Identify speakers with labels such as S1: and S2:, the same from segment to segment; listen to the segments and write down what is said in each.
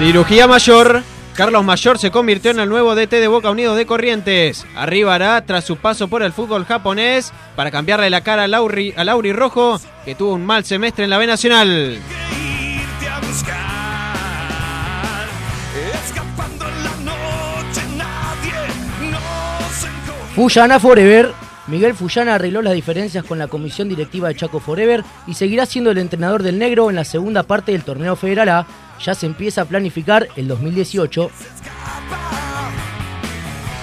S1: Cirugía mayor. Carlos Mayor se convirtió en el nuevo DT de Boca Unidos de Corrientes. Arribará tras su paso por el fútbol japonés para cambiarle la cara a Lauri, a Lauri Rojo, que tuvo un mal semestre en la B Nacional.
S2: Fuyana Forever. Miguel Fuyana arregló las diferencias con la comisión directiva de Chaco Forever y seguirá siendo el entrenador del negro en la segunda parte del torneo Federal A. Ya se empieza a planificar el 2018.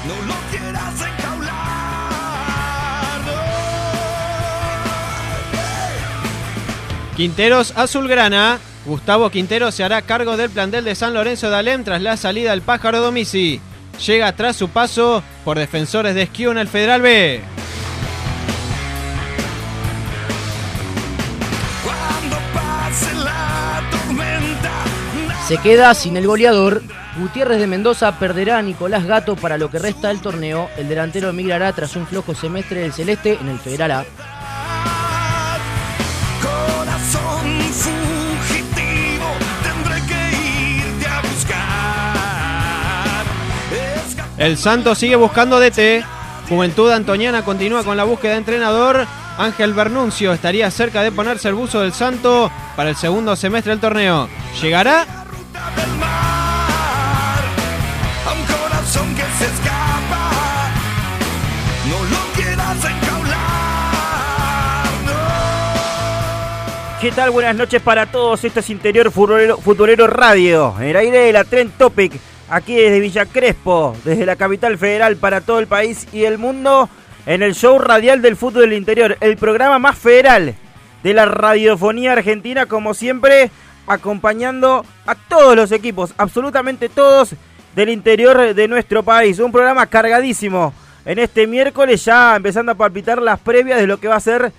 S3: No lo quieras encaular.
S1: Quinteros Azulgrana. Gustavo Quintero se hará cargo del plantel de San Lorenzo de Alem tras la salida del pájaro Domisi. Llega tras su paso por defensores de Esquío en el Federal B.
S2: Se queda sin el goleador. Gutiérrez de Mendoza perderá a Nicolás Gato para lo que resta del torneo. El delantero emigrará tras un flojo semestre del Celeste en el Federal A.
S3: corazón fugitivo, tendré que irte a buscar. Escapando
S1: El Santos sigue buscando DT. Juventud Antoniana continúa con la búsqueda de entrenador. Ángel Bernuncio estaría cerca de ponerse el buzo del Santo para el segundo semestre del torneo. ¿Llegará?
S4: ¿Qué tal? Buenas noches para todos. Esto es Interior Futbolero, Futbolero Radio. En el aire de la Trend Topic. Aquí desde Villa Crespo, desde la capital federal para todo el país y el mundo. En el show radial del fútbol del interior. El programa más federal de la radiofonía argentina. Como siempre, acompañando a todos los equipos. Absolutamente todos del interior de nuestro país. Un programa cargadísimo. En este miércoles ya empezando a palpitar las previas de lo que va a ser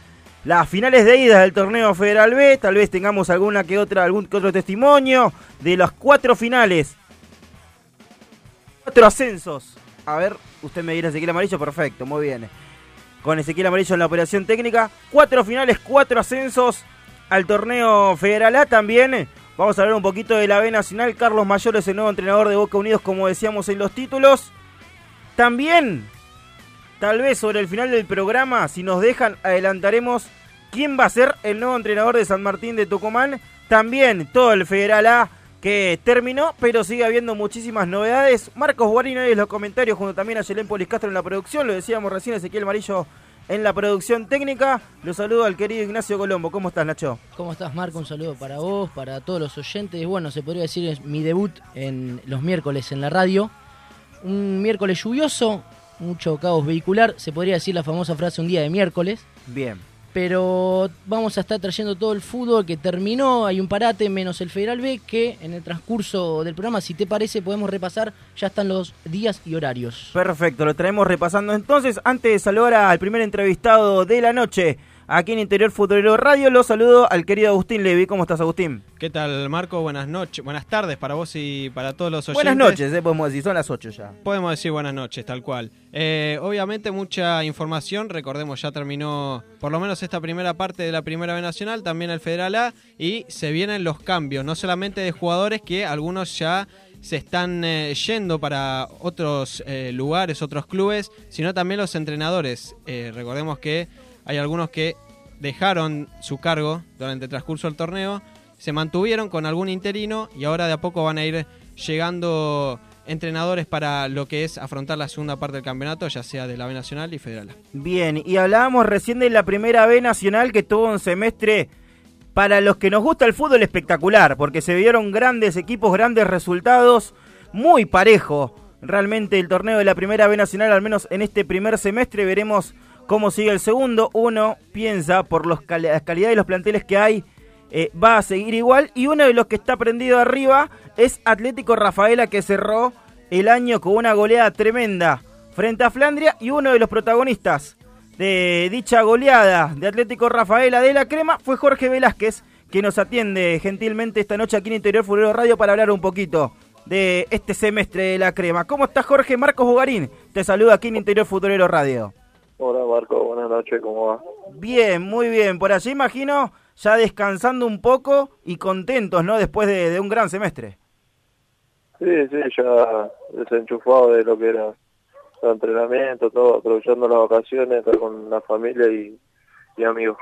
S4: las finales de ida del torneo Federal B. Tal vez tengamos alguna que otra, algún que otro testimonio de las cuatro finales. Cuatro ascensos. A ver, usted me dirá Ezequiel Amarillo, perfecto, muy bien. Con Ezequiel Amarillo en la operación técnica. Cuatro finales, cuatro ascensos al torneo Federal A también. Vamos a hablar un poquito de la B Nacional. Carlos Mayor es el nuevo entrenador de Boca Unidos, como decíamos en los títulos. También Tal vez sobre el final del programa, si nos dejan, adelantaremos quién va a ser el nuevo entrenador de San Martín de Tucumán. También todo el Federal A que terminó, pero sigue habiendo muchísimas novedades. Marcos Guarino en los comentarios, junto también a Yelén Poliscastro en la producción. Lo decíamos recién, Ezequiel Marillo en la producción técnica. Lo saludo al querido Ignacio Colombo. ¿Cómo estás, Nacho?
S2: ¿Cómo estás, Marco? Un saludo para vos, para todos los oyentes. Bueno, se podría decir es mi debut en los miércoles en la radio. Un miércoles lluvioso, mucho caos vehicular. Se podría decir la famosa frase un día de miércoles.
S4: Bien.
S2: Pero vamos a estar trayendo todo el fútbol que terminó. Hay un parate menos el Federal B que en el transcurso del programa, si te parece, podemos repasar. Ya están los días y horarios.
S4: Perfecto, lo traemos repasando entonces. Antes de saludar al primer entrevistado de la noche, aquí en Interior Futbolero Radio, lo saludo al querido Agustín Levi. ¿Cómo estás, Agustín?
S1: ¿Qué tal, Marco? Buenas noches, buenas tardes para vos y para todos los oyentes.
S4: Buenas noches, eh, podemos decir, son las 8 ya.
S1: Podemos decir buenas noches, tal cual. Eh, obviamente mucha información, recordemos ya terminó por lo menos esta primera parte de la Primera B Nacional, también el Federal A, y se vienen los cambios, no solamente de jugadores que algunos ya se están eh, yendo para otros lugares, otros clubes, sino también los entrenadores. Recordemos que hay algunos que dejaron su cargo durante el transcurso del torneo, se mantuvieron con algún interino y ahora de a poco van a ir llegando entrenadores para lo que es afrontar la segunda parte del campeonato, ya sea de la B Nacional y Federal.
S4: Bien, y hablábamos recién de la primera B Nacional que tuvo un semestre para los que nos gusta el fútbol espectacular, porque se vieron grandes equipos, grandes resultados, muy parejo. Realmente el torneo de la primera B Nacional, al menos en este primer semestre, veremos cómo sigue el segundo. Uno piensa, por los las calidades de los planteles que hay, eh, va a seguir igual. Y uno de los que está prendido arriba es Atlético Rafaela, que cerró el año con una goleada tremenda frente a Flandria. Y uno de los protagonistas de dicha goleada de Atlético Rafaela de la Crema fue Jorge Velázquez, que nos atiende gentilmente esta noche aquí en Interior Fulero Radio para hablar un poquito de este semestre de la Crema. ¿Cómo estás, Jorge? Marcos Bugarín te saluda aquí en Interior Futurero Radio.
S5: Hola, Marco. Buenas noches. ¿Cómo va?
S4: Bien, muy bien. Por allí imagino ya descansando un poco y contentos, ¿no? Después de, de un gran semestre.
S5: Sí, sí, ya desenchufado de lo que era el entrenamiento, todo, aprovechando las vacaciones, estar con la familia y, y amigos.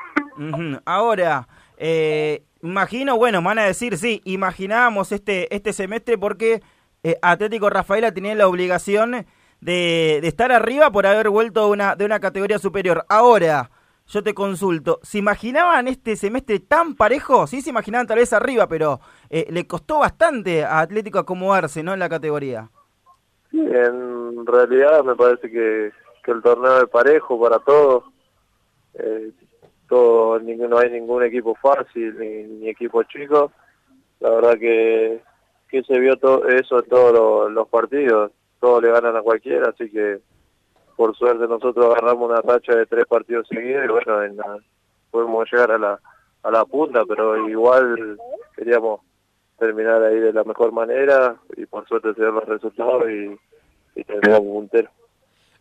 S4: Ahora, eh, imagino, bueno, van a decir, sí, imaginábamos este, este semestre porque eh, Atlético Rafaela tenía la obligación de, estar arriba por haber vuelto de una, de una categoría superior. Ahora, yo te consulto, ¿se imaginaban este semestre tan parejo? Sí, se imaginaban tal vez arriba, pero eh, le costó bastante a Atlético acomodarse, ¿no? En la categoría.
S5: Sí, en realidad me parece que, que el torneo es parejo para todos. Eh, todo, no hay ningún equipo fácil ni, equipo chico. La verdad que, que se vio todo eso en todos los partidos. Todos le ganan a cualquiera, así que por suerte nosotros agarramos una racha de tres partidos seguidos y bueno, en la- pudimos llegar a la, a la punta, pero igual queríamos terminar ahí de la mejor manera y por suerte se los resultados y, y terminamos puntero.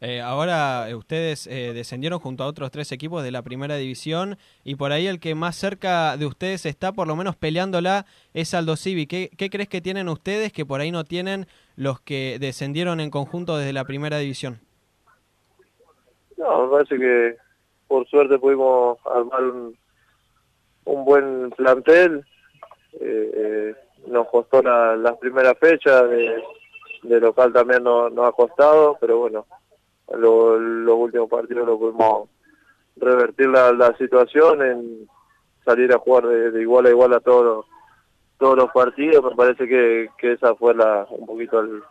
S1: Eh, ahora eh, ustedes eh, descendieron junto a otros tres equipos de la primera división y por ahí el que más cerca de ustedes está, por lo menos peleándola, es Aldo Civi. ¿Qué, ¿Qué crees que tienen ustedes que por ahí no tienen los que descendieron en conjunto desde la primera división?
S5: No, me parece que por suerte pudimos armar un, un buen plantel. Eh, eh, nos costó la- las primeras fechas, de, de local también no- nos ha costado, pero bueno, lo- los últimos partidos lo pudimos revertir la, la situación en salir a jugar de, igual a igual a todos todos los partidos. Me parece que, que esa fue la un poquito el,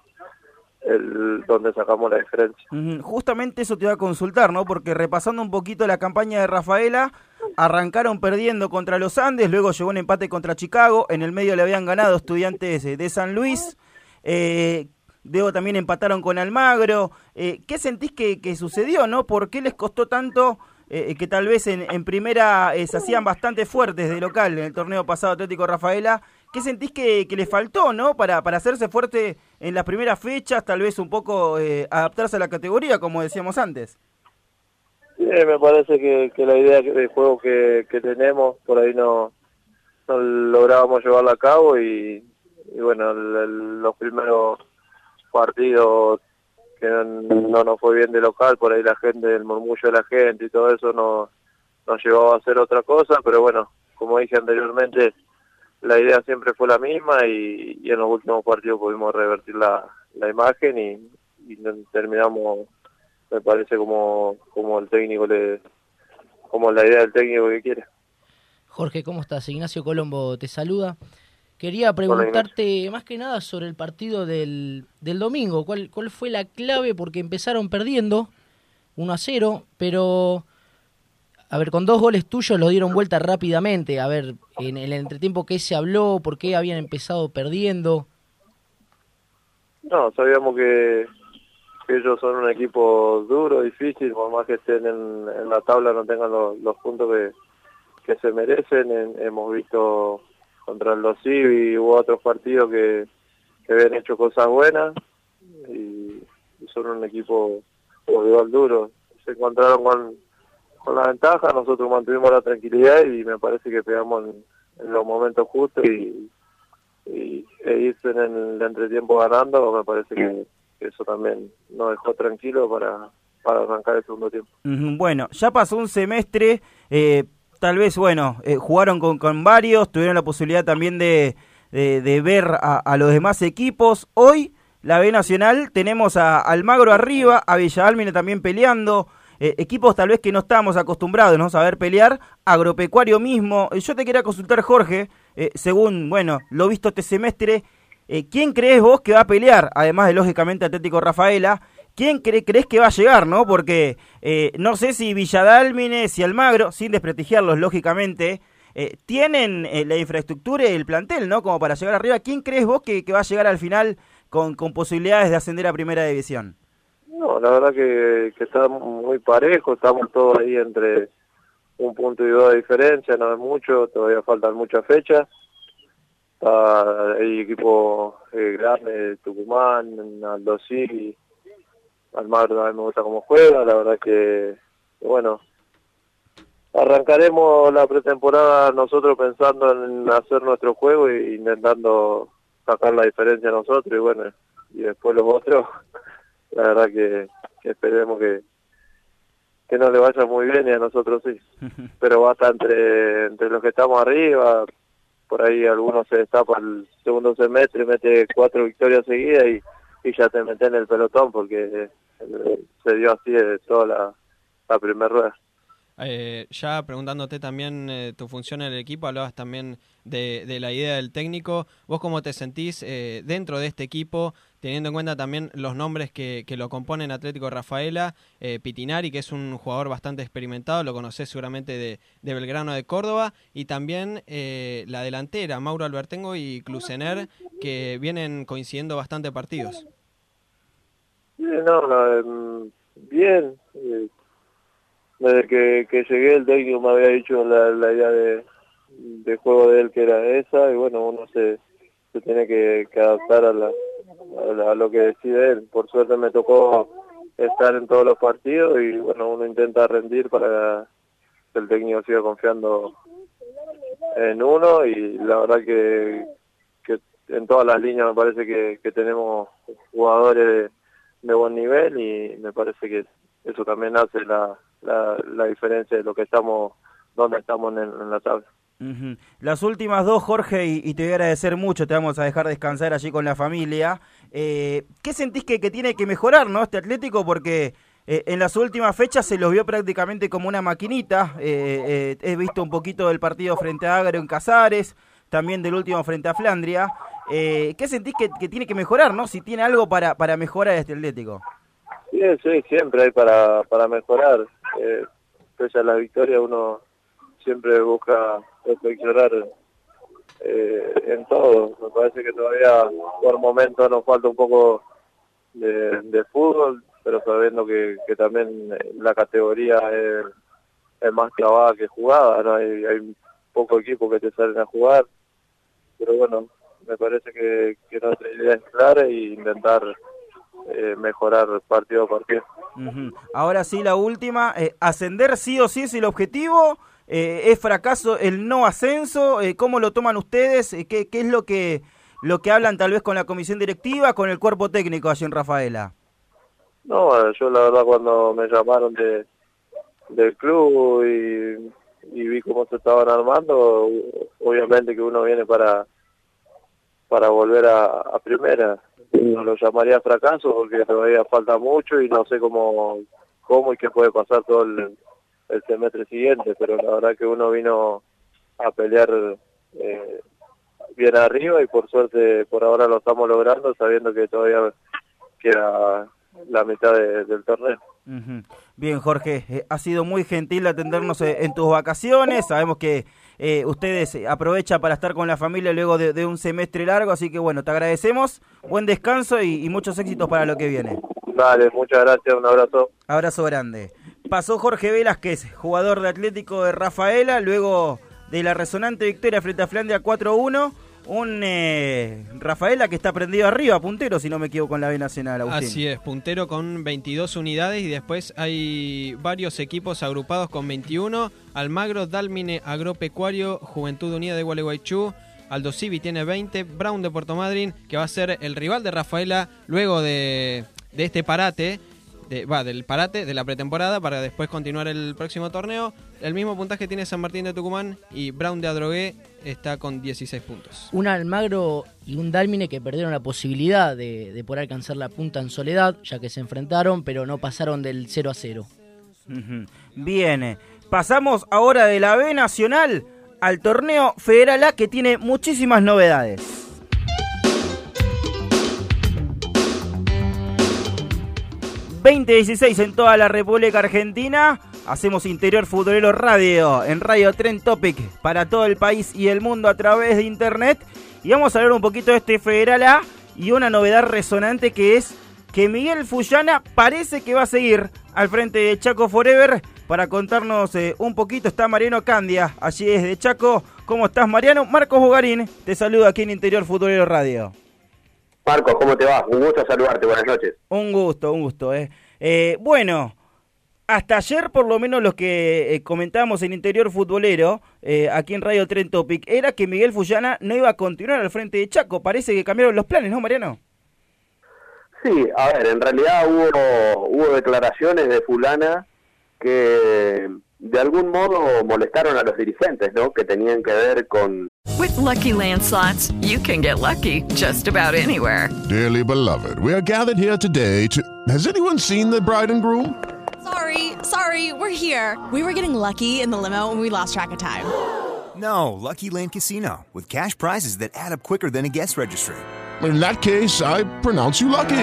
S5: el donde sacamos la diferencia.
S4: Justamente eso te iba a consultar, ¿no? Porque repasando un poquito la campaña de Rafaela, arrancaron perdiendo contra los Andes, luego llegó un empate contra Chicago, en el medio le habían ganado estudiantes de San Luis, eh, luego también empataron con Almagro. Eh, ¿Qué sentís que, que sucedió, no? ¿Por qué les costó tanto eh, que tal vez en, en primera eh, se hacían bastante fuertes de local en el torneo pasado Atlético Rafaela? ¿Qué sentís que, que les faltó, no? Para, para hacerse fuerte en las primeras fechas, tal vez un poco eh, adaptarse a la categoría, como decíamos antes.
S5: Me parece que, la idea de juego que, que tenemos por ahí no, no lográbamos llevarla a cabo y, bueno, los primeros partidos que no, no nos fue bien de local, por ahí la gente, el murmullo de la gente y todo eso no, nos llevaba a hacer otra cosa, pero bueno, como dije anteriormente, la idea siempre fue la misma y, y en los últimos partidos pudimos revertir la, la imagen y, y terminamos me parece como como el técnico le como la idea del técnico que quiere
S2: Jorge, ¿cómo estás? Ignacio Colombo te saluda. Quería preguntarte más que nada sobre el partido del, del domingo. ¿Cuál, ¿Cuál fue la clave? Porque empezaron perdiendo 1 a 0, pero a ver, con dos goles tuyos lo dieron vuelta rápidamente. A ver, en el entretiempo, ¿qué se habló? ¿Por qué habían empezado perdiendo?
S5: no sabíamos que, que ellos son un equipo duro difícil por más que estén en, en la tabla no tengan los, los puntos que, que se merecen En- hemos visto contra Los y hubo otros partidos que, que habían hecho cosas buenas y, son un equipo igual duro se encontraron con con la ventaja, nosotros mantuvimos la tranquilidad y me parece que pegamos en, los momentos justos y, y e irse en el entretiempo ganando, me parece que, eso también nos dejó tranquilo para, para arrancar el segundo tiempo.
S4: Bueno, ya pasó un semestre, eh, tal vez, bueno, eh, jugaron con, con varios, tuvieron la posibilidad también de, de, ver a, los demás equipos. Hoy, la B Nacional tenemos a Almagro arriba, a Villalmine también peleando. eh, equipos tal vez que no estábamos acostumbrados ¿no? a pelear, agropecuario mismo. Eh, Yo te quería consultar, Jorge, según, bueno, lo visto este semestre, ¿quién crees vos que va a pelear? Además de, lógicamente, Atlético Rafaela, ¿quién cre- crees que va a llegar, no? Porque eh, no sé si Villadálmine, si Almagro, sin desprestigiarlos, lógicamente, eh, tienen eh, la infraestructura y el plantel, ¿no? Como para llegar arriba. ¿Quién crees vos que, va a llegar al final con, con posibilidades de ascender a primera división?
S5: No, la verdad que, que está muy parejo, estamos todos ahí entre un punto y dos de diferencia, no es mucho, todavía faltan muchas fechas. Hay equipos eh, grandes, Tucumán, Aldo sí, Almagro también me gusta cómo juega, la verdad que, bueno, arrancaremos la pretemporada nosotros pensando en hacer nuestro juego e intentando sacar la diferencia nosotros y bueno, y después los otros. La verdad que, que esperemos que que no le vaya muy bien y a nosotros sí. Pero va a estar entre entre los que estamos arriba por ahí algunos se destapa el segundo semestre mete cuatro victorias seguidas y, y ya te mete en el pelotón porque eh, se dio así de toda la, la primera rueda
S1: Eh, ya preguntándote también eh, tu función en el equipo, hablabas también de, de la idea del técnico. ¿Vos cómo te sentís eh, dentro de este equipo, teniendo en cuenta también los nombres que, que lo componen Atlético Rafaela, eh, Pitinari, que es un jugador bastante experimentado, lo conocés seguramente de, de Belgrano de Córdoba, y también eh, la delantera, Mauro Albertengo y Clusener, que vienen coincidiendo bastante partidos?
S5: Sí, no, no, em, bien. eh, desde que, que llegué el técnico me había dicho la, la idea de, juego de él que era esa y bueno, uno se, se tiene que adaptar a, la, a, lo que decide él. Por suerte me tocó estar en todos los partidos y bueno, uno intenta rendir para que el técnico siga confiando en uno y la verdad que, que en todas las líneas me parece que, tenemos jugadores de, de buen nivel y me parece que eso también hace la, la, la diferencia de lo que estamos, donde estamos en, en la tabla.
S4: Las últimas dos, Jorge, y, te voy a agradecer mucho, te vamos a dejar descansar allí con la familia. Eh, ¿Qué sentís que, que tiene que mejorar, no, este Atlético? Porque eh, en las últimas fechas se los vio prácticamente como una maquinita. Eh, eh, he visto un poquito del partido frente a Agro en Casares, también del último frente a Flandria. Eh, ¿Qué sentís que, que tiene que mejorar, no? Si tiene algo para, para mejorar este Atlético.
S5: Sí, sí, siempre hay para, para mejorar. Pese a la victoria, uno siempre busca reflexionar eh, en todo. Me parece que todavía por momentos nos falta un poco de, fútbol, pero sabiendo que, que también la categoría es, es más clavada que jugada. ¿no? Hay, hay pocos equipos que te salen a jugar, pero bueno, me parece que, que nuestra idea es clara y intentar eh, mejorar partido a partido.
S4: Ujú. Ahora sí, la última. eh, ¿Ascender sí o sí es el objetivo? Eh, ¿Es fracaso el no ascenso? Eh, ¿Cómo lo toman ustedes? Eh, ¿qué, ¿Qué es lo que, lo que hablan tal vez con la comisión directiva, con el cuerpo técnico allí en Rafaela?
S5: No, yo la verdad cuando me llamaron de del club y, y vi cómo se estaban armando, obviamente que uno viene para para volver a, a primera. No lo llamaría fracaso porque todavía falta mucho y no sé cómo cómo y qué puede pasar todo el, el semestre siguiente, pero la verdad que uno vino a pelear eh, bien arriba y por suerte por ahora lo estamos logrando sabiendo que todavía queda la mitad de- del torneo.
S4: Bien, Jorge, eh, ha sido muy gentil atendernos eh, en tus vacaciones. Sabemos que eh, ustedes aprovechan para estar con la familia luego de, de un semestre largo, así que bueno, te agradecemos. Buen descanso y, y muchos éxitos para lo que viene.
S5: Dale, muchas gracias, un abrazo.
S4: Abrazo grande. Pasó Jorge Velázquez, jugador de Atlético de Rafaela, luego de la resonante victoria frente a Flandia 4-1. Un eh, Rafaela que está prendido arriba, puntero, si no me equivoco, con la B Nacional.
S1: Así es, puntero con 22 unidades y después hay varios equipos agrupados con 21. Almagro, Dálmine, Agropecuario, Juventud Unida de Gualeguaychú, Aldo Civi tiene 20, Brown de Puerto Madryn, que va a ser el rival de Rafaela luego de, de este parate. De- va, del parate, de la pretemporada, para después continuar el próximo torneo. El mismo puntaje tiene San Martín de Tucumán y Brown de Adrogué está con 16 puntos.
S2: Un Almagro y un Dálmine que perdieron la posibilidad de, de poder alcanzar la punta en soledad, ya que se enfrentaron, pero no pasaron del 0 a 0.
S4: Ujú. Bien, pasamos ahora de la B Nacional al torneo Federal A que tiene muchísimas novedades. ...2016 en toda la República Argentina... ...hacemos Interior Futbolero Radio... ...en Radio Tren Topic... ...para todo el país y el mundo a través de internet... ...y vamos a hablar un poquito de este Federal A... ...y una novedad resonante que es... ...que Miguel Fullana parece que va a seguir... ...al frente de Chaco Forever... ...para contarnos eh, un poquito está Mariano Candia... ...allí desde Chaco... ¿Cómo estás Mariano? Marcos Bogarín te saluda aquí en Interior Futbolero Radio.
S6: Marcos, ¿cómo te va? Un gusto saludarte, buenas noches.
S4: Un gusto, un gusto. Eh. Eh, bueno, hasta ayer por lo menos lo que eh, comentábamos en Interior Futbolero, eh, aquí en Radio Tren Topic, era que Miguel Fullana no iba a continuar al frente de Chaco. Parece que cambiaron los planes, ¿no, Mariano?
S6: Sí, a ver, en realidad hubo, hubo declaraciones de fulana que de algún modo molestaron a los dirigentes, ¿no? Que tenían que ver con
S7: With Lucky Land slots, you can get lucky just about anywhere.
S8: Dearly beloved, we are gathered here today to. Has anyone seen the bride and groom?
S9: Sorry, sorry, we're here. We were getting lucky in the limo and we lost track of time.
S3: No, Lucky Land Casino, with cash prizes that add up quicker than a guest registry.
S8: In that case, I pronounce you lucky.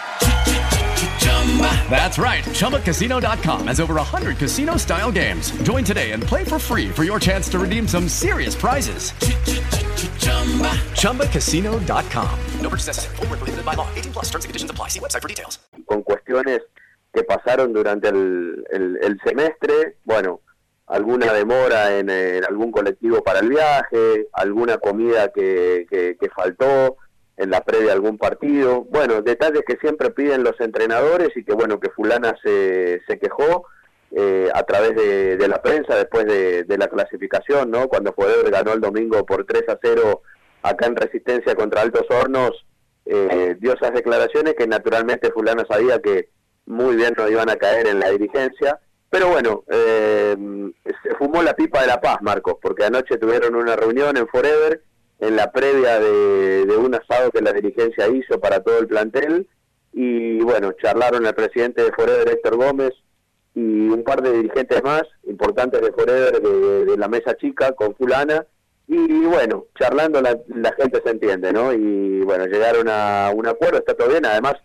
S10: That's right. ChumbaCasino.com has over 100 casino style games. Join today and play for free for your chance to redeem some serious prizes. ChumbaCasino.com.
S11: No purchase necessary. Prohibited by law. 18 plus terms and conditions apply. See website for details.
S6: con cuestiones que pasaron durante el, el- el semestre, bueno, alguna demora en, en algún colectivo para el viaje, alguna comida que, que- que faltó en la previa de algún partido, bueno, detalles que siempre piden los entrenadores y que bueno, que fulana se, se quejó eh, a través de, la prensa después de, la clasificación, ¿no? Cuando Forever ganó el domingo por 3 a 0 acá en Resistencia contra Altos Hornos, eh, dio esas declaraciones que naturalmente fulano sabía que muy bien no iban a caer en la dirigencia, pero bueno, eh, se fumó la pipa de la paz, Marcos, porque anoche tuvieron una reunión en Forever, en la previa de, un asado que la dirigencia hizo para todo el plantel, y bueno, charlaron el presidente de Forever, Héctor Gómez, y un par de dirigentes más importantes de Forever, de, de la mesa chica, con fulana, y bueno, charlando la, la gente se entiende, ¿no? Y bueno, llegaron a un acuerdo, está todo bien, además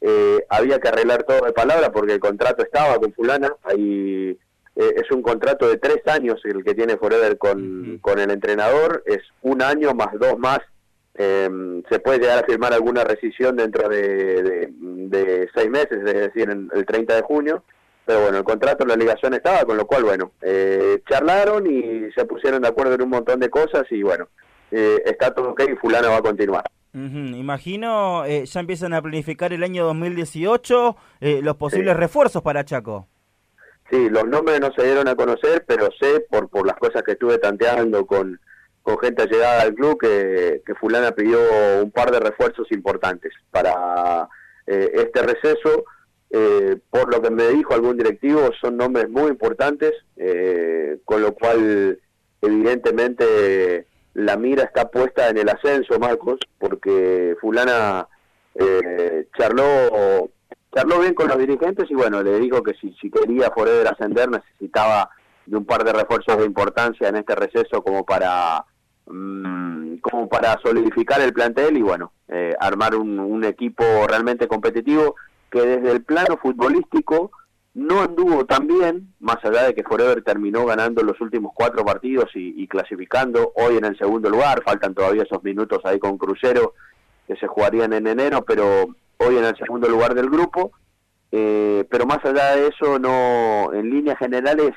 S6: eh, había que arreglar todo de palabra porque el contrato estaba con fulana, ahí eh, es un contrato de tres años el que tiene Forever con, con el entrenador, es un año más dos más, eh, se puede llegar a firmar alguna rescisión dentro de, de- de seis meses, es decir, en el 30 de junio, pero bueno, el contrato en la ligación estaba, con lo cual, bueno, eh, charlaron y se pusieron de acuerdo en un montón de cosas y bueno, eh, está todo ok y fulano va a continuar.
S4: Imagino, ya empiezan a planificar el año 2018 eh, los posibles
S6: Sí.
S4: refuerzos para Chaco.
S6: Sí, los nombres no se dieron a conocer, pero sé por, por las cosas que estuve tanteando con, con gente llegada al club que, que fulana pidió un par de refuerzos importantes para eh, este receso. Eh, por lo que me dijo algún directivo, son nombres muy importantes, eh, con lo cual evidentemente la mira está puesta en el ascenso, Marcos, porque fulana eh, charló charló bien con los dirigentes y bueno, le dijo que si, si quería Forever ascender necesitaba de un par de refuerzos de importancia en este receso como para mm, como para solidificar el plantel y bueno, eh, armar un, un equipo realmente competitivo que desde el plano futbolístico no anduvo tan bien, más allá de que Forever terminó ganando los últimos cuatro partidos y, y clasificando hoy en el segundo lugar, faltan todavía esos minutos ahí con Crucero que se jugarían en enero, pero hoy en el segundo lugar del grupo, eh, pero más allá de eso, no, en líneas generales,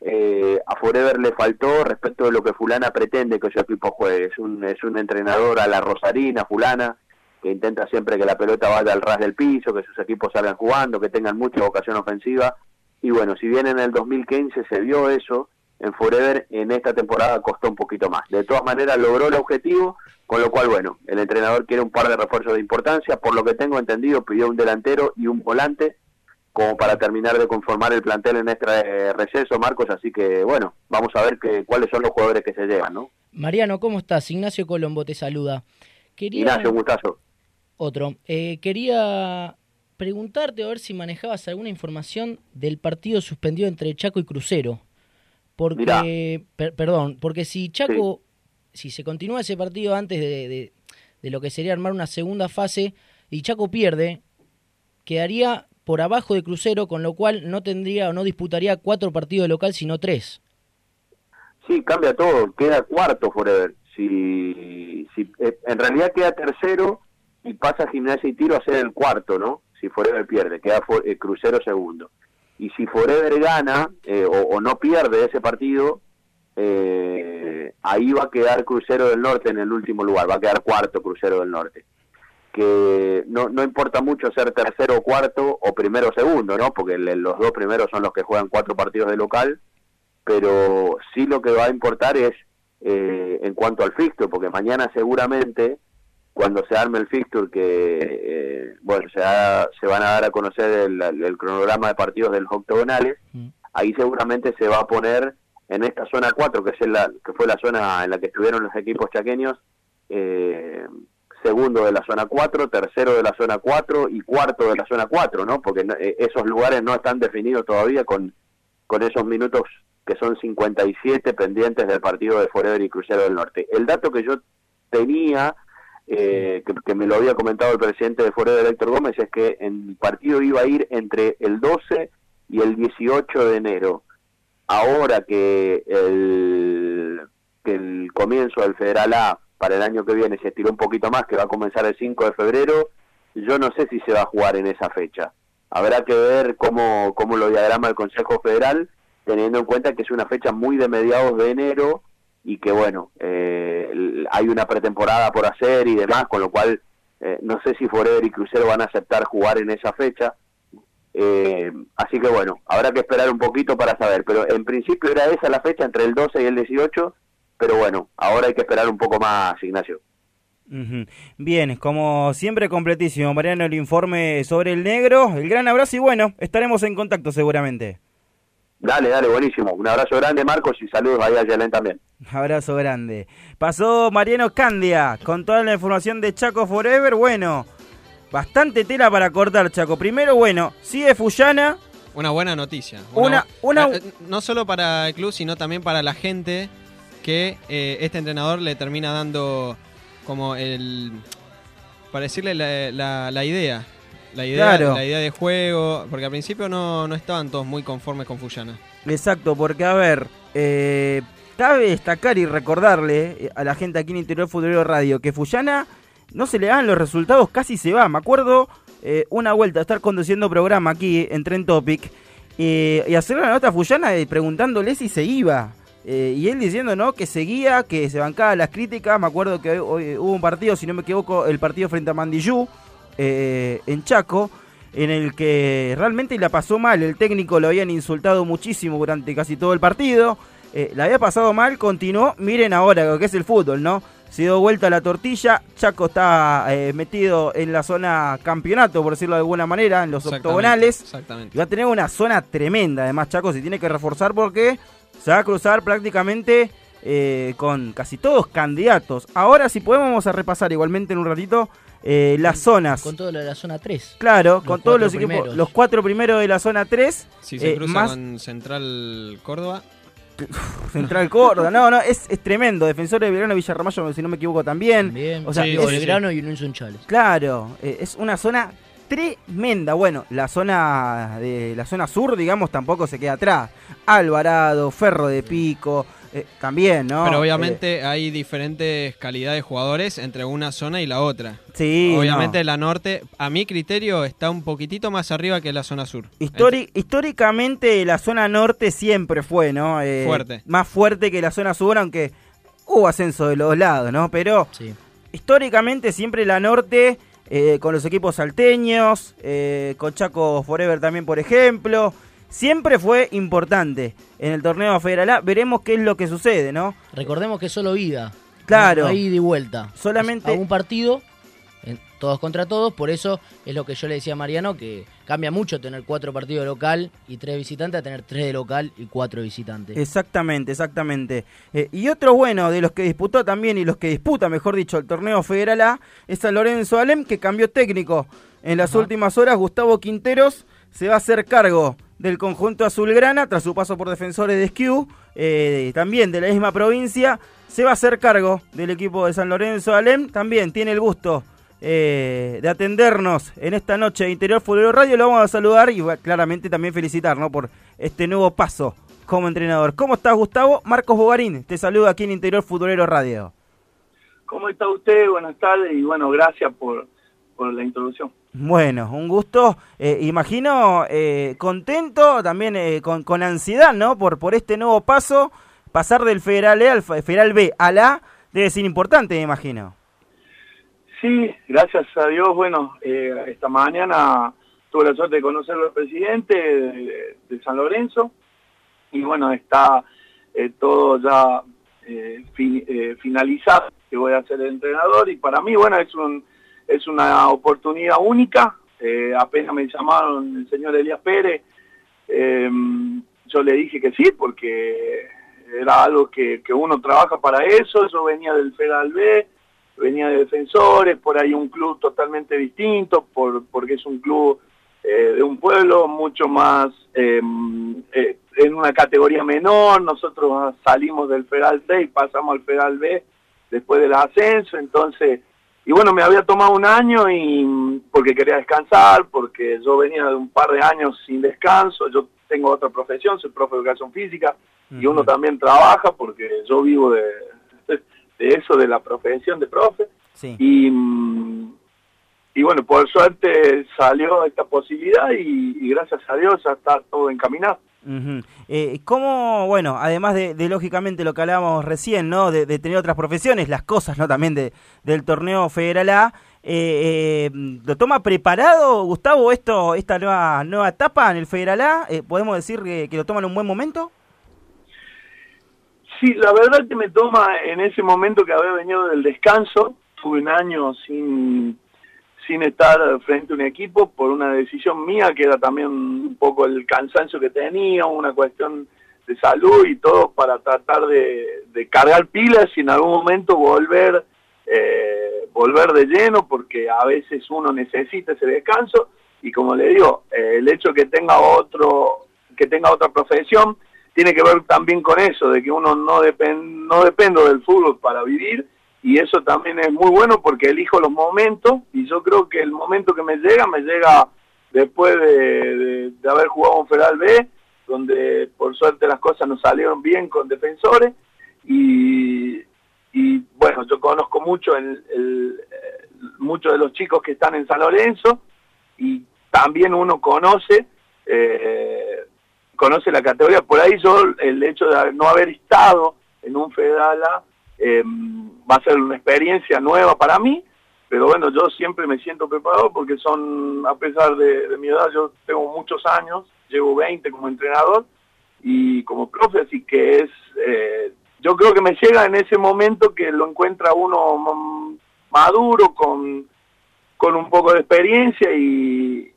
S6: eh, a Forever le faltó respecto de lo que Fulana pretende que su equipo juegue. Es un, es un entrenador a la Rosarina, Fulana, que intenta siempre que la pelota vaya al ras del piso, que sus equipos salgan jugando, que tengan mucha vocación ofensiva. Y bueno, si bien en el 2015 se vio eso, en Forever en esta temporada costó un poquito más. De todas maneras logró el objetivo, con lo cual, bueno, el entrenador quiere un par de refuerzos de importancia. Por lo que tengo entendido, pidió un delantero y un volante como para terminar de conformar el plantel en este eh, receso, Marcos, así que bueno, vamos a ver que, cuáles son los jugadores que se llevan, ¿no?
S2: Mariano, ¿cómo estás? Ignacio Colombo te saluda. Quería...
S6: Ignacio, gustazo.
S2: Otro. Eh, quería preguntarte a ver si manejabas alguna información del partido suspendido entre Chaco y Crucero. Porque, per- perdón, porque si Chaco, si se continúa ese partido antes de, de- de lo que sería armar una segunda fase y Chaco pierde, quedaría por abajo de Crucero, con lo cual no tendría o no disputaría cuatro partidos de local, sino tres.
S6: Sí, cambia todo, queda cuarto Forever. Si, si, eh, en realidad queda tercero y pasa Gimnasia y Tiro a ser el cuarto, ¿no? Si Forever pierde, queda For- eh, Crucero segundo. Y si Forever gana eh, o, no pierde ese partido, eh, ahí va a quedar Crucero del Norte en el último lugar, va a quedar cuarto Crucero del Norte. Que no, no importa mucho ser tercero o cuarto o primero o segundo, ¿no? Porque el- los dos primeros son los que juegan cuatro partidos de local pero sí lo que va a importar es eh, en cuanto al fixture, porque mañana seguramente cuando se arme el fixture que eh, bueno se, ha- se van a dar a conocer el, el cronograma de partidos de los octogonales, ahí seguramente se va a poner en esta zona 4, que es la que fue la zona en la que estuvieron los equipos chaqueños, eh, segundo de la zona 4, tercero de la zona 4 y cuarto de la zona 4, ¿no? Porque no- eh, esos lugares no están definidos todavía con, con esos minutos que son 57 pendientes del partido de Forever y Crucero del Norte. El dato que yo tenía, eh, que, me lo había comentado el presidente de Forever, Héctor Gómez, es que el partido iba a ir entre el 12 y el 18 de enero. Ahora que el, que el comienzo del Federal A para el año que viene se estiró un poquito más, que va a comenzar el 5 de febrero, yo no sé si se va a jugar en esa fecha. Habrá que ver cómo, cómo lo diagrama el Consejo Federal, teniendo en cuenta que es una fecha muy de mediados de enero y que, bueno, eh, hay una pretemporada por hacer y demás, con lo cual eh, no sé si Forever y Crucero van a aceptar jugar en esa fecha. Eh, así que, bueno, habrá que esperar un poquito para saber, pero en principio era esa la fecha, entre el 12 y el 18, pero bueno, ahora hay que esperar un poco más, Ignacio.
S4: Bien, como siempre completísimo, Mariano, el informe sobre el negro. El gran abrazo y bueno, estaremos en contacto seguramente.
S6: Dale, dale, buenísimo. Un abrazo grande, Marcos, y saludos ahí a Yelén también.
S4: Abrazo grande. Pasó Mariano Candia con toda la información de Chaco Forever. Bueno, bastante tela para cortar, Chaco. Primero, bueno, sigue Fullana.
S1: Una buena noticia.
S4: Una- una-
S1: eh, no solo para el club, sino también para la gente que eh, este entrenador le termina dando como el... para decirle la, la- la idea. La idea,
S4: Claro.
S1: la idea de juego, porque al principio no, no estaban todos muy conformes con Fullana.
S4: Exacto, porque a ver, eh, cabe destacar y recordarle eh, a la gente aquí en Interior Futbolero Radio que Fullana no se le dan los resultados, casi se va. Me acuerdo eh, una vuelta estar conduciendo programa aquí en Tren Topic eh, y hacer una nota a Fullana preguntándole si se iba. Y él diciendo no que seguía, que se bancaba las críticas. Me acuerdo que hoy hubo un partido, si no me equivoco, el partido frente a Mandillú en Chaco, en el que realmente la pasó mal. El técnico lo habían insultado muchísimo durante casi todo el partido. Eh, la había pasado mal, continuó. Miren ahora lo que es el fútbol, ¿no? Se dio vuelta la tortilla. Chaco está eh, metido en la zona campeonato, por decirlo de alguna manera, en los
S1: Exactamente,
S4: octogonales.
S1: Exactamente.
S4: Y va a tener una zona tremenda. Además, Chaco se tiene que reforzar porque se va a cruzar prácticamente eh, con casi todos candidatos. Ahora, si podemos, vamos a repasar igualmente en un ratito eh, las zonas.
S2: Con todo lo de la zona 3.
S4: Claro,
S2: Los
S4: con todos los equipos, los cuatro primeros de la zona 3.
S1: Si se
S4: eh,
S1: cruza
S4: más
S1: con Central Córdoba.
S4: Central Córdoba. No, no, es, es tremendo. Defensor de Belgrano Villarramayo, si no me equivoco, también.
S2: Bien,
S4: O sea,
S2: sí,
S4: es-
S2: Belgrano y Unión Sunchales.
S4: Claro, eh, es una zona tremenda. Bueno, la zona de la zona sur, digamos, tampoco se queda atrás. Alvarado, Ferro de Pico, Eh, también, ¿no?
S1: Pero
S4: Eh,
S1: obviamente hay diferentes calidades de jugadores entre una zona y la otra.
S4: Sí,
S1: Obviamente
S4: no.
S1: la norte, a mi criterio, está un poquitito más arriba que la zona sur.
S4: Histori- históricamente la zona norte siempre fue, ¿no? Eh,
S1: Fuerte.
S4: Más fuerte que la zona sur, aunque hubo ascenso de los lados, ¿no? Pero históricamente siempre la norte, eh, con los equipos salteños, eh, con Chaco Forever también, por ejemplo, siempre fue importante en el torneo federal. A. Veremos qué es lo que sucede, ¿no?
S2: Recordemos que solo ida.
S4: Claro.
S2: Ida y vuelta.
S4: Solamente-
S2: a un partido, todos contra todos. Por eso es lo que yo le decía a Mariano, que cambia mucho tener cuatro partidos de local y tres visitantes a tener tres de local y cuatro de visitantes.
S4: Exactamente, exactamente. Eh, y otro bueno de los que disputó también y los que disputa, mejor dicho, el torneo federal A es San Lorenzo Alem que cambió técnico. En las últimas horas, Gustavo Quinteros se va a hacer cargo del conjunto azulgrana tras su paso por defensores de Skew, eh, también de la misma provincia. Se va a hacer cargo del equipo de San Lorenzo Alem. También tiene el gusto eh, de atendernos en esta noche de Interior Futbolero Radio. Lo vamos a saludar y claramente también felicitar ¿no? por este nuevo paso como entrenador. ¿Cómo estás, Gustavo? Marcos Bogarín te saluda aquí en Interior Futbolero Radio.
S12: ¿Cómo está usted? Buenas tardes y bueno, gracias por, por la introducción.
S4: Bueno, un gusto. Eh, imagino eh, contento, también eh, con, con ansiedad, ¿no? Por, por este nuevo paso, pasar del Federal, e al Fe- Federal B a la debe ser importante, me imagino.
S12: Sí, gracias a Dios, bueno, eh, esta mañana tuve la suerte de conocer al presidente de, San Lorenzo y bueno, está eh, todo ya fi- finalizado que voy a ser entrenador y para mí, bueno, es un es una oportunidad única. Eh, apenas me llamaron el señor Elías Pérez, eh, yo le dije que sí porque era algo que, que uno trabaja para eso. Yo venía del Federal B, venía de defensores, por ahí un club totalmente distinto, por, porque es un club eh, de un pueblo mucho más eh, eh, en una categoría menor. Nosotros salimos del Federal C y pasamos al Federal B después del ascenso, entonces, y bueno, me había tomado un año y porque quería descansar, porque yo venía de un par de años sin descanso, yo tengo otra profesión, soy profe de educación física, y uno también trabaja porque yo vivo de, de eso, de la profesión de profe.
S4: Sí.
S12: Y, y bueno, por suerte salió esta posibilidad y, y gracias a Dios ya está todo encaminado.
S4: Ujú. Eh, ¿Cómo, bueno, además de, lógicamente lo que hablábamos recién, ¿no? De, tener otras profesiones, las cosas, ¿no? También de, del torneo Federal A, eh, eh, ¿lo toma preparado, Gustavo, esto, esta nueva, nueva etapa en el Federal A? Eh, ¿Podemos decir que, que lo toma en un buen momento?
S12: Sí, la verdad que me toma en ese momento que había venido del descanso, tuve un año sin, sin estar frente a un equipo por una decisión mía que era también un poco el cansancio que tenía, una cuestión de salud y todo para tratar de, cargar pilas y en algún momento volver eh, volver de lleno porque a veces uno necesita ese descanso. Y como le digo eh, el hecho que tenga otro que tenga otra profesión tiene que ver también con eso de que uno no depende no dependo del fútbol para vivir y eso también es muy bueno porque elijo los momentos y yo creo que el momento que me llega me llega después de, haber jugado en Federal B donde por suerte las cosas nos salieron bien con defensores y, y bueno yo conozco mucho el, el, eh, muchos de los chicos que están en San Lorenzo y también uno conoce eh, conoce la categoría. Por ahí yo el hecho de no haber estado en un Federal A, eh, va a ser una experiencia nueva para mí, pero bueno, yo siempre me siento preparado porque son, a pesar de, mi edad, yo tengo muchos años, llevo 20 como entrenador y como profe, así que es, eh, yo creo que me llega en ese momento que lo encuentra uno maduro, con, con un poco de experiencia y,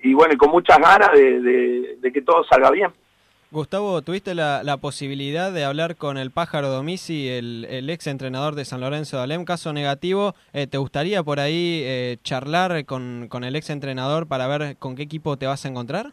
S12: y bueno, y con muchas ganas de, de que todo salga bien.
S1: Gustavo, ¿tuviste la, posibilidad de hablar con el Pájaro Domisi, el, el, ex entrenador de San Lorenzo de Alem? Caso negativo, eh, ¿te gustaría por ahí eh, charlar con, el ex entrenador para ver con qué equipo te vas a encontrar?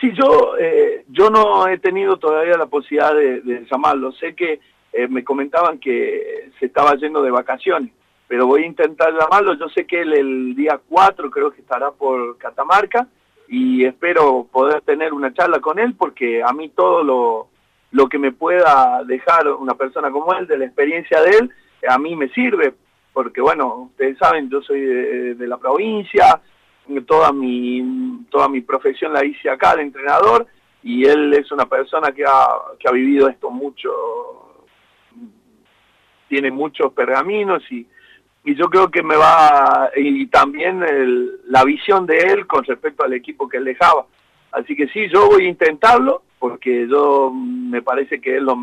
S12: Sí, yo, eh, yo no he tenido todavía la posibilidad de, llamarlo. Sé que eh, me comentaban que se estaba yendo de vacaciones, pero voy a intentar llamarlo. Yo sé que el día 4 creo que estará por Catamarca y espero poder tener una charla con él porque a mí todo lo, lo que me pueda dejar una persona como él, de la experiencia de él, a mí me sirve, porque bueno, ustedes saben, yo soy de, de la provincia, toda mi, toda mi profesión la hice acá de entrenador, y él es una persona que ha, que ha vivido esto mucho, tiene muchos pergaminos y, y yo creo que me va, y también el- la visión de él con respecto al equipo que él dejaba. Así que sí, yo voy a intentarlo, porque yo mm, me parece que es, lo,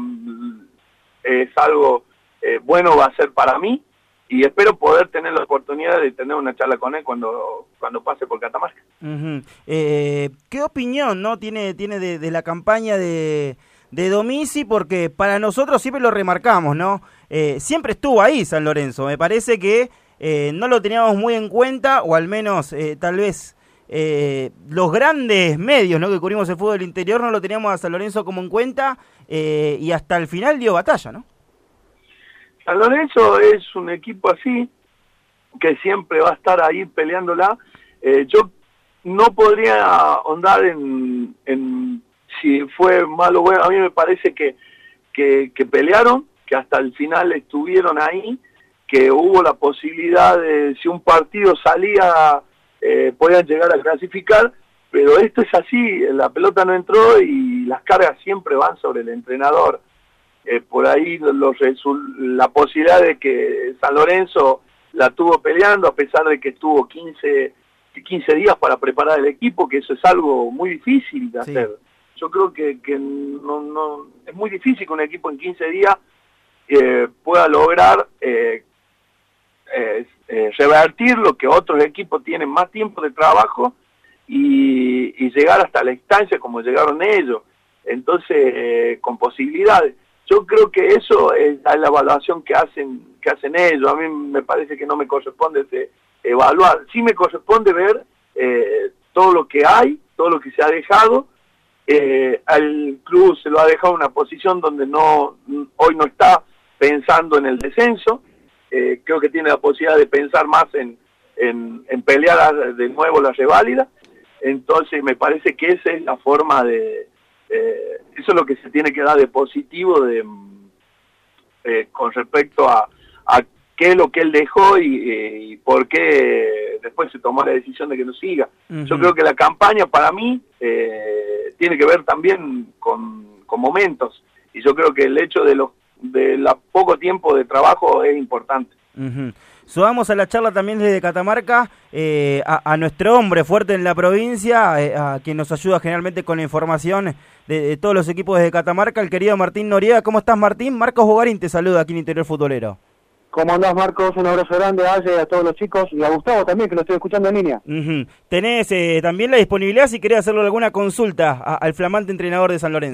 S12: es algo eh, bueno va a ser para mí, y espero poder tener la oportunidad de tener una charla con él cuando, cuando pase por Catamarca.
S4: Eh, ¿Qué opinión no tiene, tiene de, la campaña de, de? Porque para nosotros siempre lo remarcamos, ¿no? Eh, siempre estuvo ahí San Lorenzo. Me parece que eh, no lo teníamos muy en cuenta, o al menos eh, tal vez eh, los grandes medios ¿no? que cubrimos el fútbol interior no lo teníamos a San Lorenzo como en cuenta eh, y hasta el final dio batalla, ¿no?
S12: San Lorenzo es un equipo así, que siempre va a estar ahí peleándola. Yo no podría ahondar en, en si fue malo o bueno. A mí me parece que, que, que pelearon, que hasta el final estuvieron ahí, que hubo la posibilidad de, si un partido salía, eh, podían llegar a clasificar, pero esto es así, la pelota no entró y las cargas siempre van sobre el entrenador. Eh, por ahí los la posibilidad de que San Lorenzo la tuvo peleando a pesar de que tuvo 15, 15 días para preparar el equipo, que eso es algo muy difícil de hacer. Yo creo que, que no, no, es muy difícil que un equipo en 15 días eh, pueda lograr eh, eh, eh, revertir lo que otros equipos tienen más tiempo de trabajo y, y llegar hasta la instancia como llegaron ellos. Entonces, eh, con posibilidades. Yo creo que eso es la evaluación que hacen que hacen ellos. A mí me parece que no me corresponde este, evaluar. Sí me corresponde ver todo lo que hay, todo lo que se ha dejado. Eh, al club se lo ha dejado una posición donde no hoy no está pensando en el descenso. Eh, creo que tiene la posibilidad de pensar más en, en, en pelear de nuevo la reválida. Entonces me parece que esa es la forma de, eh, eso es lo que se tiene que dar de positivo de, mm, eh, con respecto a, a qué es lo que él dejó y, eh, y por qué después se tomó la decisión de que no siga. Yo creo que la campaña para mí eh, tiene que ver también con, con momentos y yo creo que el hecho de los de la poco tiempo de trabajo es importante.
S4: Ujú. Subamos a la charla también desde Catamarca eh, a, a nuestro hombre fuerte en la provincia, eh, a quien nos ayuda generalmente con la información de, de todos los equipos desde Catamarca, el querido Martín Noriega. ¿Cómo estás, Martín? Marcos Bogarín te saluda aquí en Interior Futbolero.
S13: ¿Cómo andás, Marcos? Un abrazo grande a Aye, a todos los chicos y a Gustavo también, que lo estoy escuchando en línea.
S4: Tenés eh, también la disponibilidad si querés hacerle alguna consulta a- al flamante entrenador de San Lorenzo.